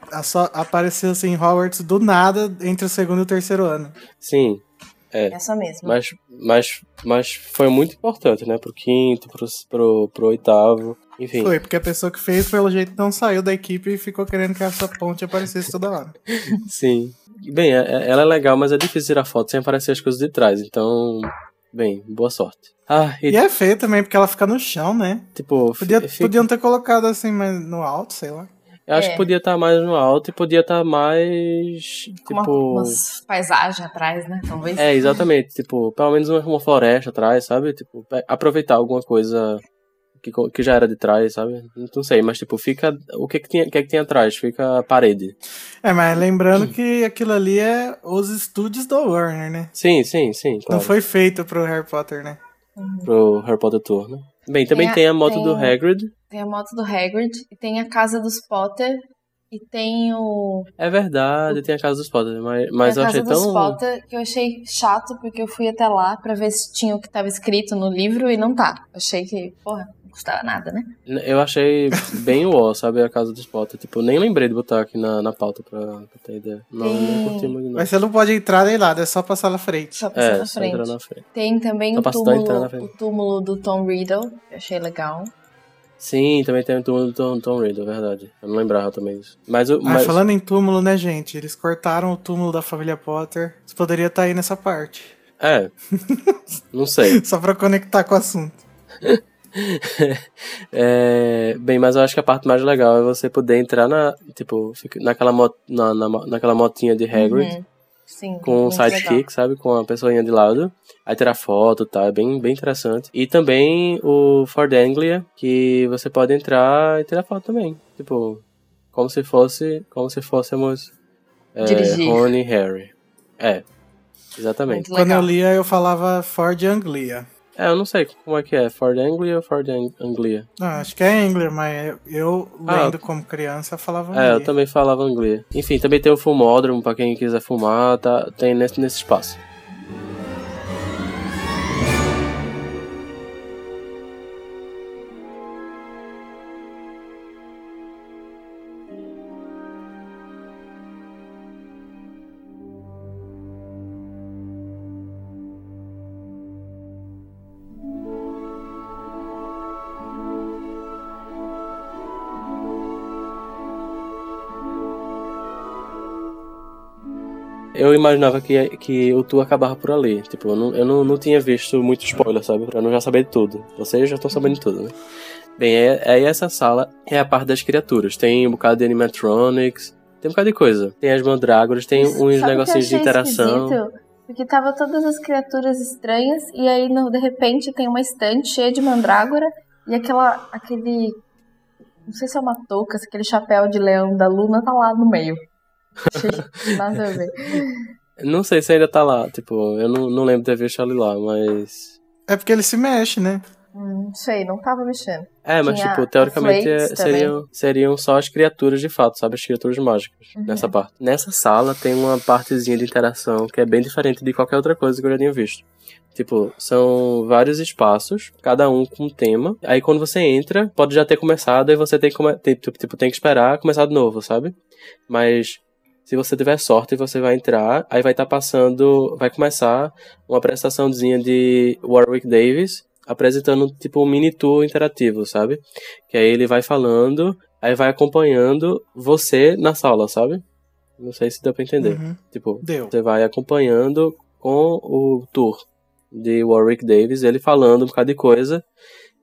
apareceu assim em Hogwarts do nada entre o segundo e o terceiro ano. Sim, É. Essa mesma. mas, mas, mas foi muito importante, né? Pro quinto, pro, pro, pro oitavo. Enfim. Foi, porque a pessoa que fez, pelo jeito, não saiu da equipe e ficou querendo que essa ponte aparecesse toda hora. *laughs* Sim. Bem, é- é- ela é legal, mas é difícil tirar foto sem aparecer as coisas de trás. Então, bem, boa sorte. Ah, e, E é feio também, porque ela fica no chão, né? tipo, Podia, fica- Podiam ter colocado assim, mas no alto, sei lá. eu acho É. que podia estar mais no alto e podia estar mais. Com uma, Tipo. umas paisagens atrás, né? Talvez. É, exatamente. Tipo, pelo menos uma, uma floresta atrás, sabe? Tipo, aproveitar alguma coisa que, que já era de trás, sabe? Não sei, mas tipo, fica. O que que tinha, o que que tem atrás? Fica a parede. É, mas lembrando que aquilo ali é os estúdios da Warner, né? Sim, sim, sim, Não claro. foi feito pro Harry Potter, né? Pro Harry Potter Tour, né? Bem, também Tem a- tem a, moto tem do Hagrid. Tem a moto do Hagrid, e tem a casa dos Potter, e tem o. É verdade, tem a casa dos Potter, mas, mas eu a achei casa dos tão. Potter, que eu achei chato, porque eu fui até lá pra ver se tinha o que tava escrito no livro e não tá. Achei que, porra, não custava nada, né? Eu achei bem o ó, sabe? A casa dos Potter. Tipo, nem lembrei de botar aqui na, na pauta pra, pra ter ideia. Não, não curti muito, não. Mas você não pode entrar nem lá, é só passar na frente. Só passar É, na frente. na frente. Tem também o túmulo, na frente. o túmulo do Tom Riddle, que eu achei legal. Sim, também tem o túmulo do Tom, Tom Riddle, é verdade. Eu não lembrava também disso. Mas, Ah, mas falando em túmulo, né, gente? Eles cortaram o túmulo da família Potter. Isso poderia estar aí nessa parte. é, *laughs* não sei. Só pra conectar com o assunto. *laughs* *laughs* É, bem, mas eu acho que a parte mais legal é você poder entrar na, tipo, naquela, mo na, na, naquela motinha de Hagrid. Uhum. Sim. com um muito sidekick, legal. sabe? Com a pessoinha de lado. Aí tirar foto e tal, é bem, bem interessante. E também o Ford Anglia, que você pode entrar e tirar foto também. Tipo, como se fosse, como se fôssemos é, Dirigir. Rony e Harry. É, exatamente. Quando eu lia, eu falava Ford Anglia. É, eu não sei como é que é, Ford Anglia ou Ford Ang- Anglia? Ah, acho que é Anglia, mas eu, Ah. lendo como criança, falava É, eu Anglia. também falava Anglia. Enfim, também tem o fumódromo pra quem quiser fumar, tá, tem nesse, nesse espaço. Eu imaginava que, que o tour acabava por ali. Tipo, eu não, eu não, não tinha visto muito spoiler, sabe? Pra não já saber de tudo. Vocês já estão sabendo de tudo, né? Bem, é, é essa sala é a parte das criaturas. Tem um bocado de animatronics, tem um bocado de coisa. Tem as mandrágoras, tem Isso, uns negocinhos de interação. esquisito? Porque tava todas as criaturas estranhas e aí no- de repente tem uma estante cheia de mandrágora e aquela aquele não sei se é uma touca, se aquele chapéu de leão da Luna tá lá no meio. *laughs* Nada a ver. Não sei se ainda tá lá, tipo, eu não, não lembro de ter visto ali lá, mas. É porque ele se mexe, né? Hum, Não sei, não tava mexendo. É, mas Tinha tipo, teoricamente é- seriam, seriam só as criaturas de fato, sabe? As criaturas mágicas Uhum. nessa parte. Nessa sala tem uma partezinha de interação que é bem diferente de qualquer outra coisa que eu já tinha visto. Tipo, são vários espaços, cada um com um tema. Aí quando você entra, pode já ter começado e você tem que, tipo, tipo, tem que esperar começar de novo, sabe? Mas se você tiver sorte, você vai entrar, aí vai estar passando, vai começar uma apresentaçãozinha de Warwick Davis apresentando tipo um mini tour interativo, sabe? Que aí ele vai falando, aí vai acompanhando você na sala, sabe? Não sei se deu pra entender. Uhum. Tipo, Deu. você vai acompanhando com o tour de Warwick Davis, ele falando um bocado de coisa.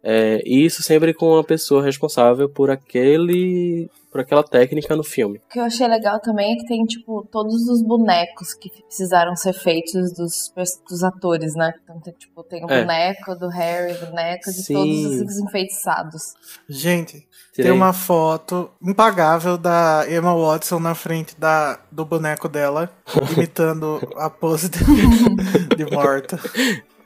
É, e isso sempre com uma pessoa responsável por aquele. Por aquela técnica no filme. O que eu achei legal também é que tem, tipo, todos os bonecos que precisaram ser feitos dos, dos atores, né? Então, tem, tipo, tem o É. boneco do Harry, boneco de Sim. todos os enfeitiçados. Gente, Tirei. tem uma foto impagável da Emma Watson na frente da, do boneco dela, *laughs* imitando a pose de, *laughs* de morta.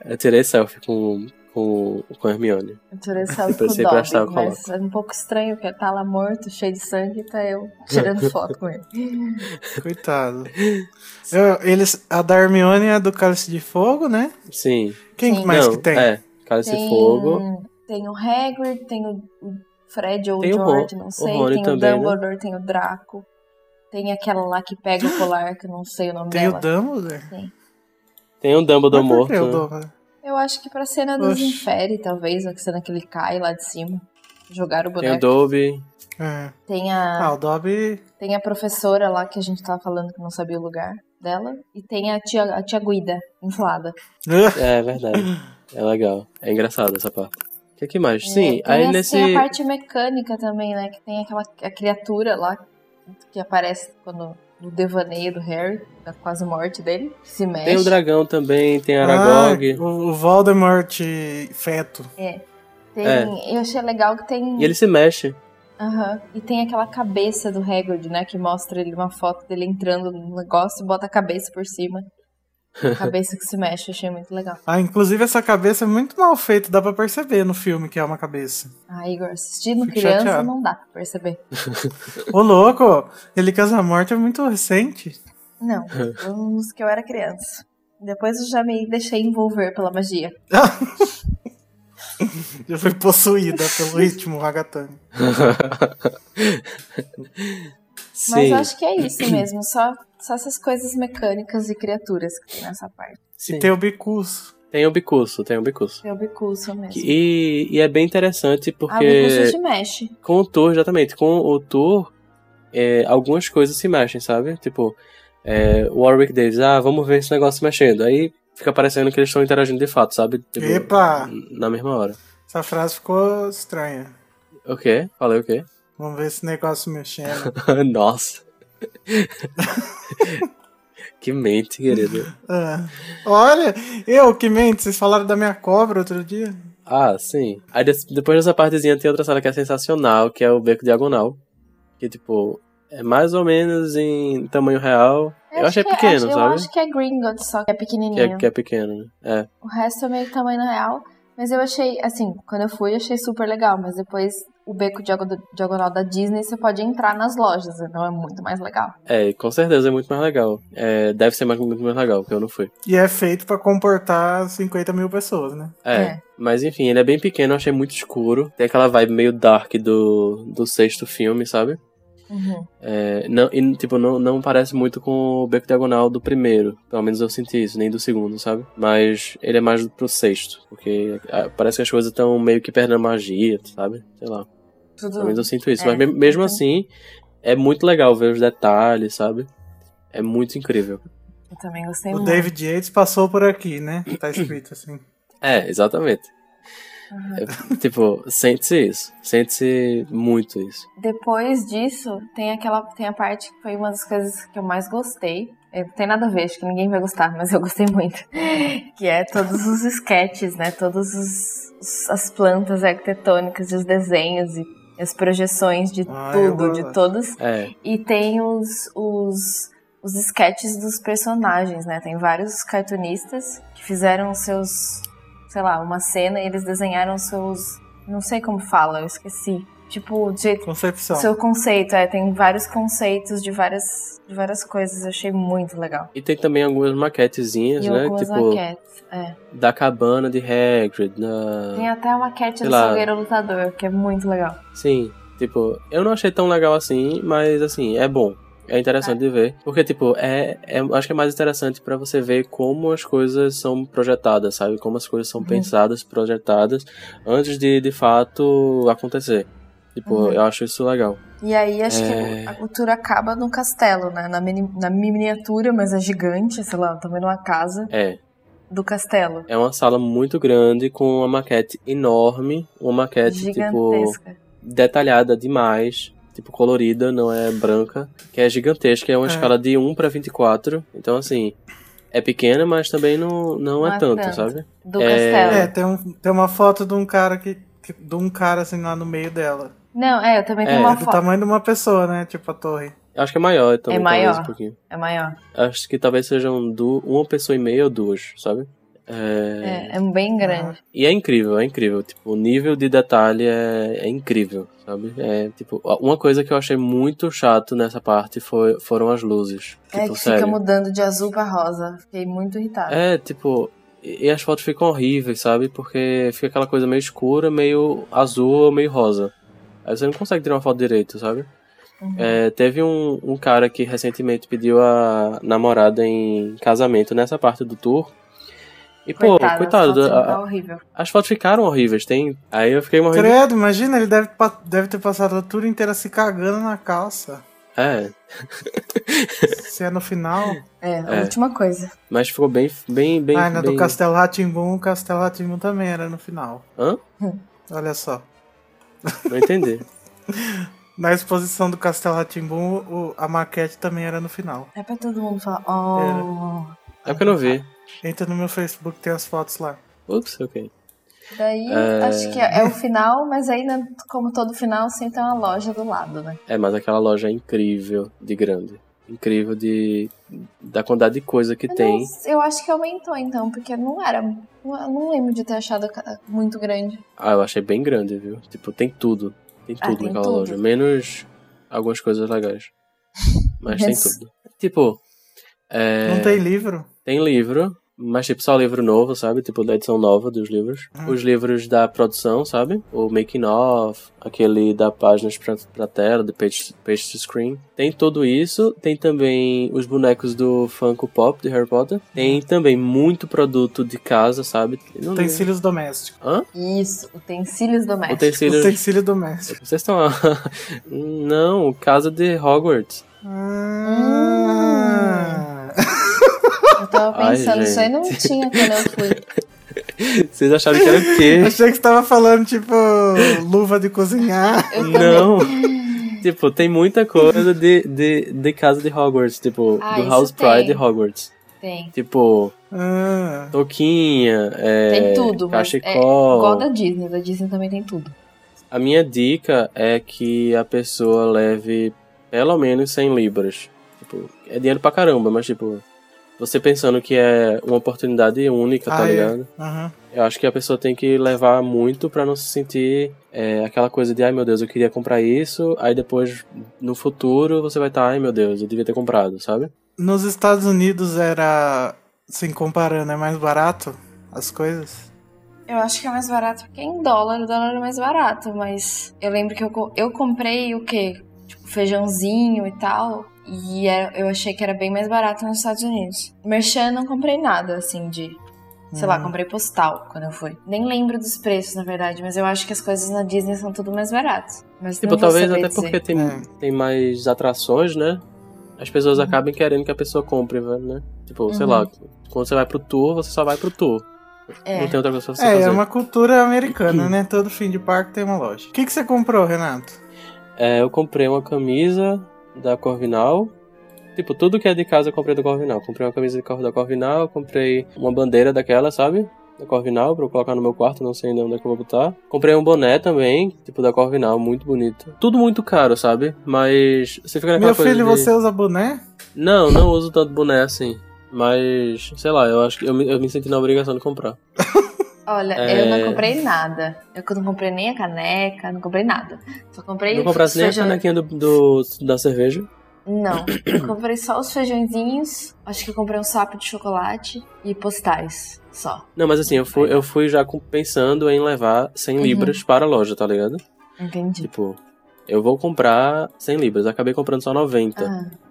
Eu tirei selfie com, com, com a Hermione. Eu tirei selfie com o eu Dobby, mas é um pouco estranho, porque tá lá morto, cheio de sangue, e tá eu tirando *laughs* foto com ele. Coitado. Eu- eles, a da Hermione é do Cálice de Fogo, né? Sim. Quem Sim. mais Não, que tem? É, Cálice de Fogo. tem o Hagrid, tem o o Fred ou o Tem o George, Ron- não o sei, Rony tem o também, né? Dumbledore, tem o Draco, tem aquela lá que pega o colar, que eu não sei o nome Tem dela. o Dumbledore? Tem o Dumbledore Mas por morto. que o né? Eu acho que pra cena dos Oxi. infere, talvez, a cena que ele cai lá de cima. Jogaram o Tem o boneco. Dobby. É. Tem Ah, a, o Dobby. tem a professora lá que a gente tava falando que não sabia o lugar dela. E tem a tia, a tia Guida, inflada. *laughs* É verdade. É legal. É engraçado essa parte. O que, que mais? Sim, É, tem, aí a, nesse. tem a parte mecânica também, né? Que tem aquela a criatura lá que aparece quando no devaneio do Harry, da quase morte dele, que se mexe. Tem o dragão também, tem Ah, Aragog. o, o Voldemort feto. Tem, É. Eu achei legal que tem. E ele se mexe. Aham. E tem aquela cabeça do Hagrid, né? Que mostra ele uma foto dele entrando no negócio e bota a cabeça por cima. Cabeça que se mexe, achei muito legal. Ah, inclusive essa cabeça é muito mal feita, dá pra perceber no filme que é uma cabeça. Ah, Igor, assistindo Fico criança chateado. não dá pra perceber. *laughs* Ô louco, Relíquias da Morte é muito recente. Não, *laughs* uns que eu era criança. Depois eu já me deixei envolver pela magia. *laughs* Já foi possuída pelo ritmo ragatanga. Sim. Mas acho que é isso mesmo, só, só essas coisas mecânicas e criaturas que tem nessa parte. sim. E tem o Bicus. Tem o bicurso, tem o bicurso. É o bicurso mesmo. E, e é bem interessante Ah, o porque bicurso se mexe. com o tour, exatamente, com o tour, é, algumas coisas se mexem, sabe? Tipo, é, o Warwick Davis, ah, vamos ver esse negócio se mexendo. Aí fica parecendo que eles estão interagindo de fato, sabe? Tipo, Epa! Na mesma hora. Essa frase ficou estranha. O quê? Falei o quê? Vamos ver esse negócio mexendo. *laughs* Nossa. *laughs* que mente, querido. Ah. Olha, eu que mente, vocês falaram da minha cobra outro dia. Ah, sim. Aí depois dessa partezinha tem outra sala que é sensacional, que é o Beco Diagonal. Que, tipo, é mais ou menos em tamanho real. Eu, achei que é- pequeno, acho- Eu sabe? acho que é Gringotts só que é Que pequenininho. é, que é pequeno, né? É. O resto é meio tamanho real. Mas eu achei, assim, quando eu fui, eu achei super legal. Mas depois, o beco diago- diagonal da Disney, você pode entrar nas lojas. Então é muito mais legal. É, com certeza é muito mais legal. É, deve ser mais, muito mais legal, porque eu não fui. E é feito pra comportar 50 mil pessoas, né? É, É. mas enfim, ele é bem pequeno, eu achei muito escuro. Tem aquela vibe meio dark do, do sexto filme, sabe? Uhum. É, não, e, tipo, não, não parece muito com o Beco Diagonal do primeiro. Pelo menos eu senti isso, nem do segundo, sabe? Mas ele é mais pro sexto. Porque ah, parece que as coisas estão meio que perdendo a magia, sabe? Sei lá. Tudo. Pelo menos eu sinto isso. É, Mas me- mesmo então- assim, é muito legal ver os detalhes, sabe? É muito incrível. Eu também gostei O muito. David Yates passou por aqui, né? Tá *coughs* escrito assim. É, exatamente. É, tipo, sente-se isso. Sente-se muito isso. Depois disso, tem aquela tem a parte que foi uma das coisas que eu mais gostei. É, Não tem nada a ver, acho que ninguém vai gostar, mas eu gostei muito. *laughs* que é todos os sketches, né? Todas as plantas arquitetônicas e os desenhos e as projeções de Ah, tudo, de todos. É, E tem os, os, os sketches dos personagens, né? Tem vários cartunistas que fizeram seus, sei lá, uma cena e eles desenharam seus. Não sei como fala, eu esqueci. Tipo, de jeito Concepção. seu conceito, é, tem vários conceitos de várias, de várias coisas, eu achei muito legal. E tem também algumas maquetezinhas, E né? algumas Tipo, maquetes, é. da cabana de Hagrid, da... Tem até a maquete sei do lá. Salgueiro Lutador, que é muito legal. Sim, tipo, eu não achei tão legal assim, mas assim, é bom. É interessante de ver. Porque, tipo, é, é- acho que é mais interessante pra você ver como as coisas são projetadas, sabe? Como as coisas são pensadas, projetadas, antes de, de fato, acontecer. Tipo, Uhum. eu acho isso legal. E aí acho É. que a cultura acaba no castelo, né? Na, mini- na miniatura, mas é gigante, sei lá, também numa casa É. do castelo. É uma sala muito grande, com uma maquete enorme. Uma maquete, tipo, Gigantesca. detalhada demais. Tipo, colorida, não é branca. Que é gigantesca, é uma É. escala de 1 pra 24. Então, assim, é pequena, mas também não, não, Não é é tanto, tanto. sabe? Do É. castelo. É, tem, um, tem uma foto de um cara que- de um cara assim lá no meio dela. Não, é, eu também tenho É, uma Do foto. tamanho de uma pessoa, né? Tipo a torre. Eu acho que é maior também, É maior. um pouquinho. É maior. Acho que talvez sejam du uma pessoa e meia ou duas, sabe? É... É, é bem grande. E é incrível, é incrível. Tipo, o nível de detalhe é, é incrível, sabe? É, tipo, uma coisa que eu achei muito chato nessa parte foi, foram as luzes. É, Tipo, que sério. fica mudando de azul pra rosa. Fiquei muito irritada. É, tipo, e e as fotos ficam horríveis, sabe? Porque fica aquela coisa meio escura, meio azul meio rosa. Aí você não consegue tirar uma foto direito, sabe? Uhum. É, teve um, um cara que recentemente pediu a namorada em casamento nessa parte do tour. E, pô, Coitada, coitado, as fotos a- as fotos ficaram horríveis. Tem... Aí eu fiquei morrendo. Credo, imagina, ele deve, deve ter passado a tour inteira se cagando na calça. É, Se é no final. É, a É. última coisa. mas ficou bem, bem, bem. ah, na bem... do Castelo Ratimbum, o Castelo Ratimbum também era no final. Hã? Olha só. Não entendi. *laughs* Na exposição do Castelo Ratimbum, a maquete também era no final. É pra todo mundo falar, oh. É porque eu não vi. Entra no meu Facebook, tem as fotos lá. Ups, ok. Daí, É. acho que é o final, mas aí, né, como todo final, sempre tem uma loja do lado, né? É, mas aquela loja é incrível de grande. Incrível de. da quantidade de coisa que Eu, tem. eu acho que aumentou, então, porque não era... Eu não lembro de ter achado muito grande. Ah, eu achei bem grande, viu? Tipo, tem tudo. Tem Ah, tudo tem naquela tudo. loja. Menos algumas coisas legais. Mas tem *laughs* tudo. Tipo. É, Não tem livro? tem livro, Mas, tipo, só livro novo, sabe? Tipo, da edição nova dos livros. Os livros da produção, sabe? O making of, aquele da páginas pra, pra tela, de page, page to screen. Tem tudo isso. Tem também os bonecos do Funko Pop de Harry Potter. Tem também muito produto de casa, sabe? Não lembro. Utensílios domésticos. Hã? Isso, utensílios domésticos. Utensílios. Utensílio doméstico. Vocês estão. *laughs* Não, casa de Hogwarts. Ah. *laughs* Eu tava Ai, pensando, isso aí não tinha quando eu fui. *laughs* Vocês acharam que era o quê? Achei que você tava falando, tipo, luva de cozinhar. Eu. Não. tipo, tem muita coisa de, de, de casa de Hogwarts, tipo, Ah, do House tem. Pride de Hogwarts. Tem. Tipo, Ah. touquinha, é, Tem tudo, mas é cachecol. igual da Disney. Da Disney também tem tudo. A minha dica é que a pessoa leve pelo menos 100 libras. Tipo, é dinheiro pra caramba, mas tipo, você pensando que é uma oportunidade única, tá Ah, é. ligado? Aham. Eu acho que a pessoa tem que levar muito pra não se sentir é, aquela coisa de, ai meu Deus, eu queria comprar isso, aí depois, no futuro, você vai estar, ai meu Deus, eu devia ter comprado, sabe? Nos Estados Unidos era, assim, comparando, é mais barato as coisas? Eu acho que é mais barato porque em dólar, o dólar é mais barato, mas eu lembro que eu, eu comprei o quê? Tipo, feijãozinho e tal. E era- eu achei que era bem mais barato nos Estados Unidos. Merchan não comprei nada, assim, de. Sei lá, comprei postal quando eu fui. Nem lembro dos preços, na verdade, mas eu acho que as coisas na Disney são tudo mais baratas. Mas Tipo, talvez até dizer. porque tem, É. tem mais atrações, né? As pessoas acabam querendo que a pessoa compre, né? Tipo, sei Uhum. lá, quando você vai pro tour, você só vai pro tour. É. Não tem outra coisa pra você É, fazer. é uma cultura americana, *clears throat* né? Todo fim de parque tem uma loja. O que, que você comprou, Renato? É, eu comprei uma camisa da Corvinal. Tipo, tudo que é de casa eu comprei da Corvinal. Comprei uma camisa de da Corvinal, comprei uma bandeira daquela, sabe? Da Corvinal, pra eu colocar no meu quarto, não sei ainda onde é que eu vou botar. Comprei um boné também, tipo da Corvinal, muito bonito. Tudo muito caro, sabe? Mas você fica naquela Meu filho, de... você usa boné? Não, não uso tanto boné assim. Mas, sei lá, eu acho que eu me, eu me senti na obrigação de comprar. *laughs* Olha, É. eu não comprei nada. Eu não comprei nem a caneca, não comprei nada. Só comprei. Não comprasse nem a canequinha do, do- da cerveja. Não, eu comprei só os feijõezinhos. Acho que eu comprei um sapo de chocolate e postais. Só. Não, mas assim, eu fui, eu fui já pensando em levar 100 Uhum. libras para a loja, tá ligado? Entendi. Tipo, eu vou comprar 100 libras. Acabei comprando só 90. Ah,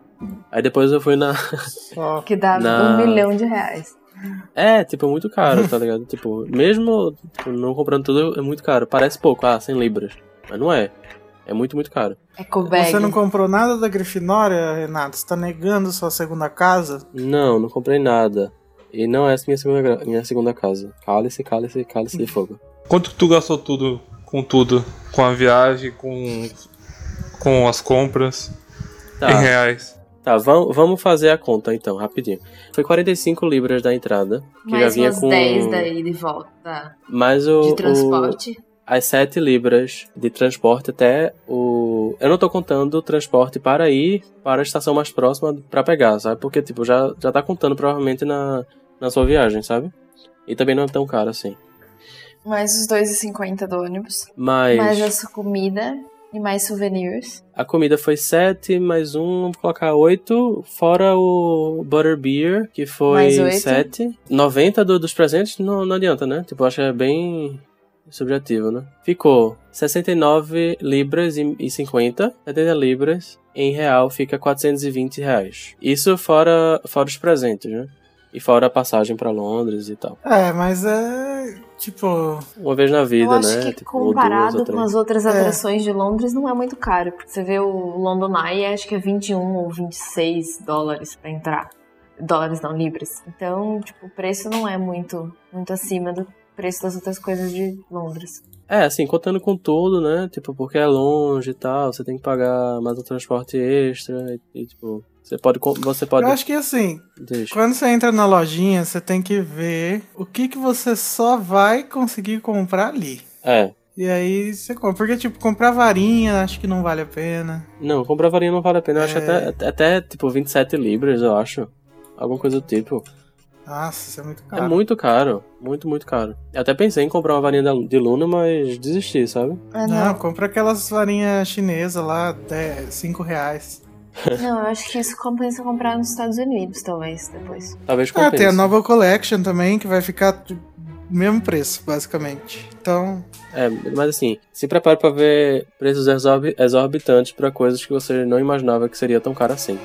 Aí depois eu fui na. Que dá Na- um milhão de reais. É, tipo, é muito caro, tá ligado? *laughs* tipo, mesmo tipo, não comprando tudo, é muito caro. Parece pouco, ah, 100 libras. Mas não é. É muito, muito caro. Bag. Você não comprou nada da Grifinória, Renato? Você tá negando sua segunda casa? Não, não comprei nada. E não é essa minha segunda, minha segunda casa. Cálice, cálice, cálice de fogo. Quanto que tu gastou tudo com tudo? Com a viagem, com, com as compras, Tá. em reais? Tá, vam- vamos fazer a conta então, rapidinho. Foi 45 libras da entrada, que já Mais vinha umas com 10 daí de volta. mais o De o- transporte. as 7 libras de transporte até o eu não tô contando o transporte para ir para a estação mais próxima pra pegar, sabe? Porque tipo, já já tá contando provavelmente na na sua viagem, sabe? E também não é tão caro assim. Mais os 2,50 do ônibus. Mas Mais a sua comida. E mais souvenirs. a comida foi 7, mais um, vamos colocar 8, fora o Butterbeer, que foi Mais oito. 7. 90 do, dos presentes não, não adianta, né? Tipo, acho que é bem subjetivo, né? Ficou 69 libras e, e 50, 70 libras, em real fica 420 reais. Isso fora, fora os presentes, né? E fora a passagem pra Londres e tal. É, mas é. Tipo. Uma vez na vida, eu acho né? que Tipo, duas comparado com as outras É. atrações de Londres não é muito caro. Porque você vê o London Eye, acho que é 21 ou 26 dólares pra entrar. Dólares não, libras. Então, tipo, o preço não é muito, muito acima do preço das outras coisas de Londres. É, assim, contando com tudo, né? Tipo, porque é longe e tal, você tem que pagar mais um transporte extra e, e, tipo, você pode você pode Eu acho que assim, deixa. quando você entra na lojinha, você tem que ver o que, que você só vai conseguir comprar ali. É. E aí você compra. Porque, tipo, comprar varinha acho que não vale a pena. Não, comprar varinha não vale a pena. Eu acho É. até, até, tipo, 27 libras, eu acho. Alguma coisa do tipo. Nossa, isso é muito É caro. muito caro. Muito, muito caro. Eu até pensei em comprar uma varinha de Luna, mas desisti, sabe? Ah, Não, compra aquelas varinhas chinesas lá, 5 reais. Não, eu acho que isso compensa comprar nos Estados Unidos, talvez, depois. Talvez Ah, compense. tem a nova Collection também, que vai ficar mesmo preço, basicamente. Então, É, mas assim, se prepare pra ver preços exorbi- exorbitantes pra coisas que você não imaginava que seria tão caro assim.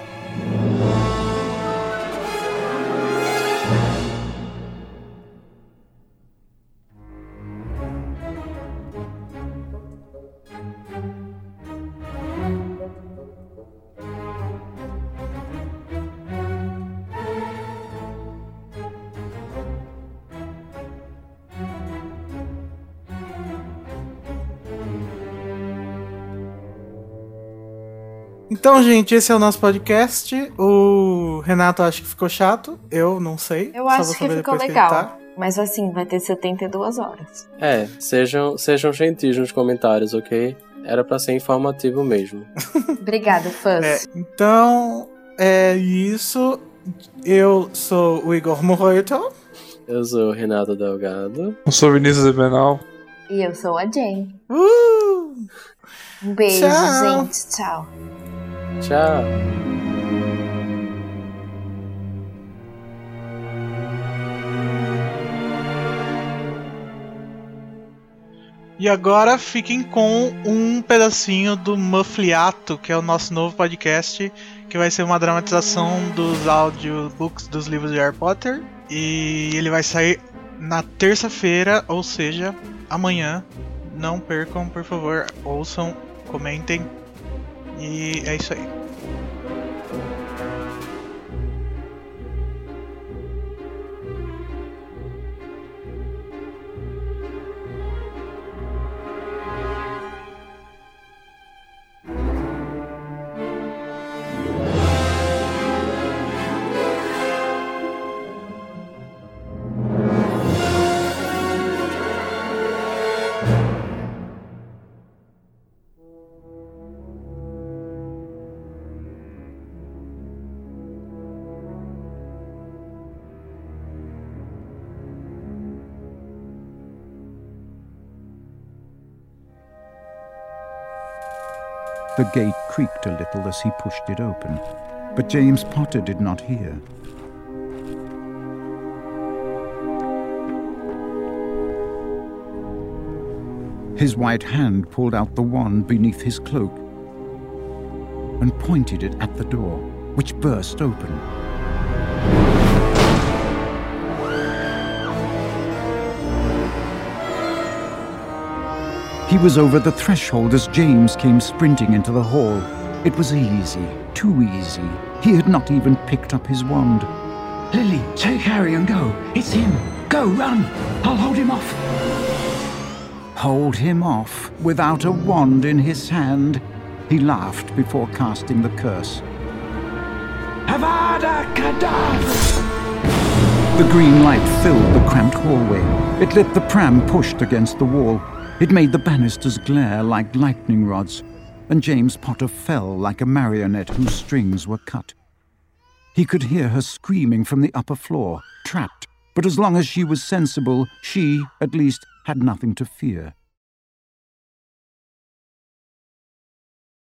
Então, gente, esse é o nosso podcast. O Renato acho que ficou chato. Eu não sei. Eu Só acho vou que ficou legal. Que editar. Mas assim, vai ter 72 horas. É, sejam, sejam gentis nos comentários, ok? Era pra ser informativo mesmo. *laughs* Obrigada, fãs. É, então, é isso. Eu sou o Igor Morroito. Eu sou o Renato Delgado. Eu sou Vinícius Ebenal. E eu sou a Jane. Uh! Um beijo, Tchau. gente. Tchau. Tchau. E agora fiquem com um pedacinho do Muffliato, que é o nosso novo podcast, que vai ser uma dramatização dos audiobooks dos livros de Harry Potter. E ele vai sair na terça-feira, ou seja, amanhã. Não percam, por favor, ouçam, comentem. E é isso aí. The gate creaked a little as he pushed it open, but James Potter did not hear. His white hand pulled out the wand beneath his cloak and pointed it at the door, which burst open. He was over the threshold as James came sprinting into the hall. It was easy, too easy. He had not even picked up his wand. Lily, take Harry and go. It's him. Go, run. I'll hold him off. Hold him off without a wand in his hand. He laughed before casting the curse. Avada Kedavra! The green light filled the cramped hallway. It lit the pram pushed against the wall. It made the banisters glare like lightning rods, and James Potter fell like a marionette whose strings were cut. He could hear her screaming from the upper floor, trapped, but as long as she was sensible, she, at least, had nothing to fear.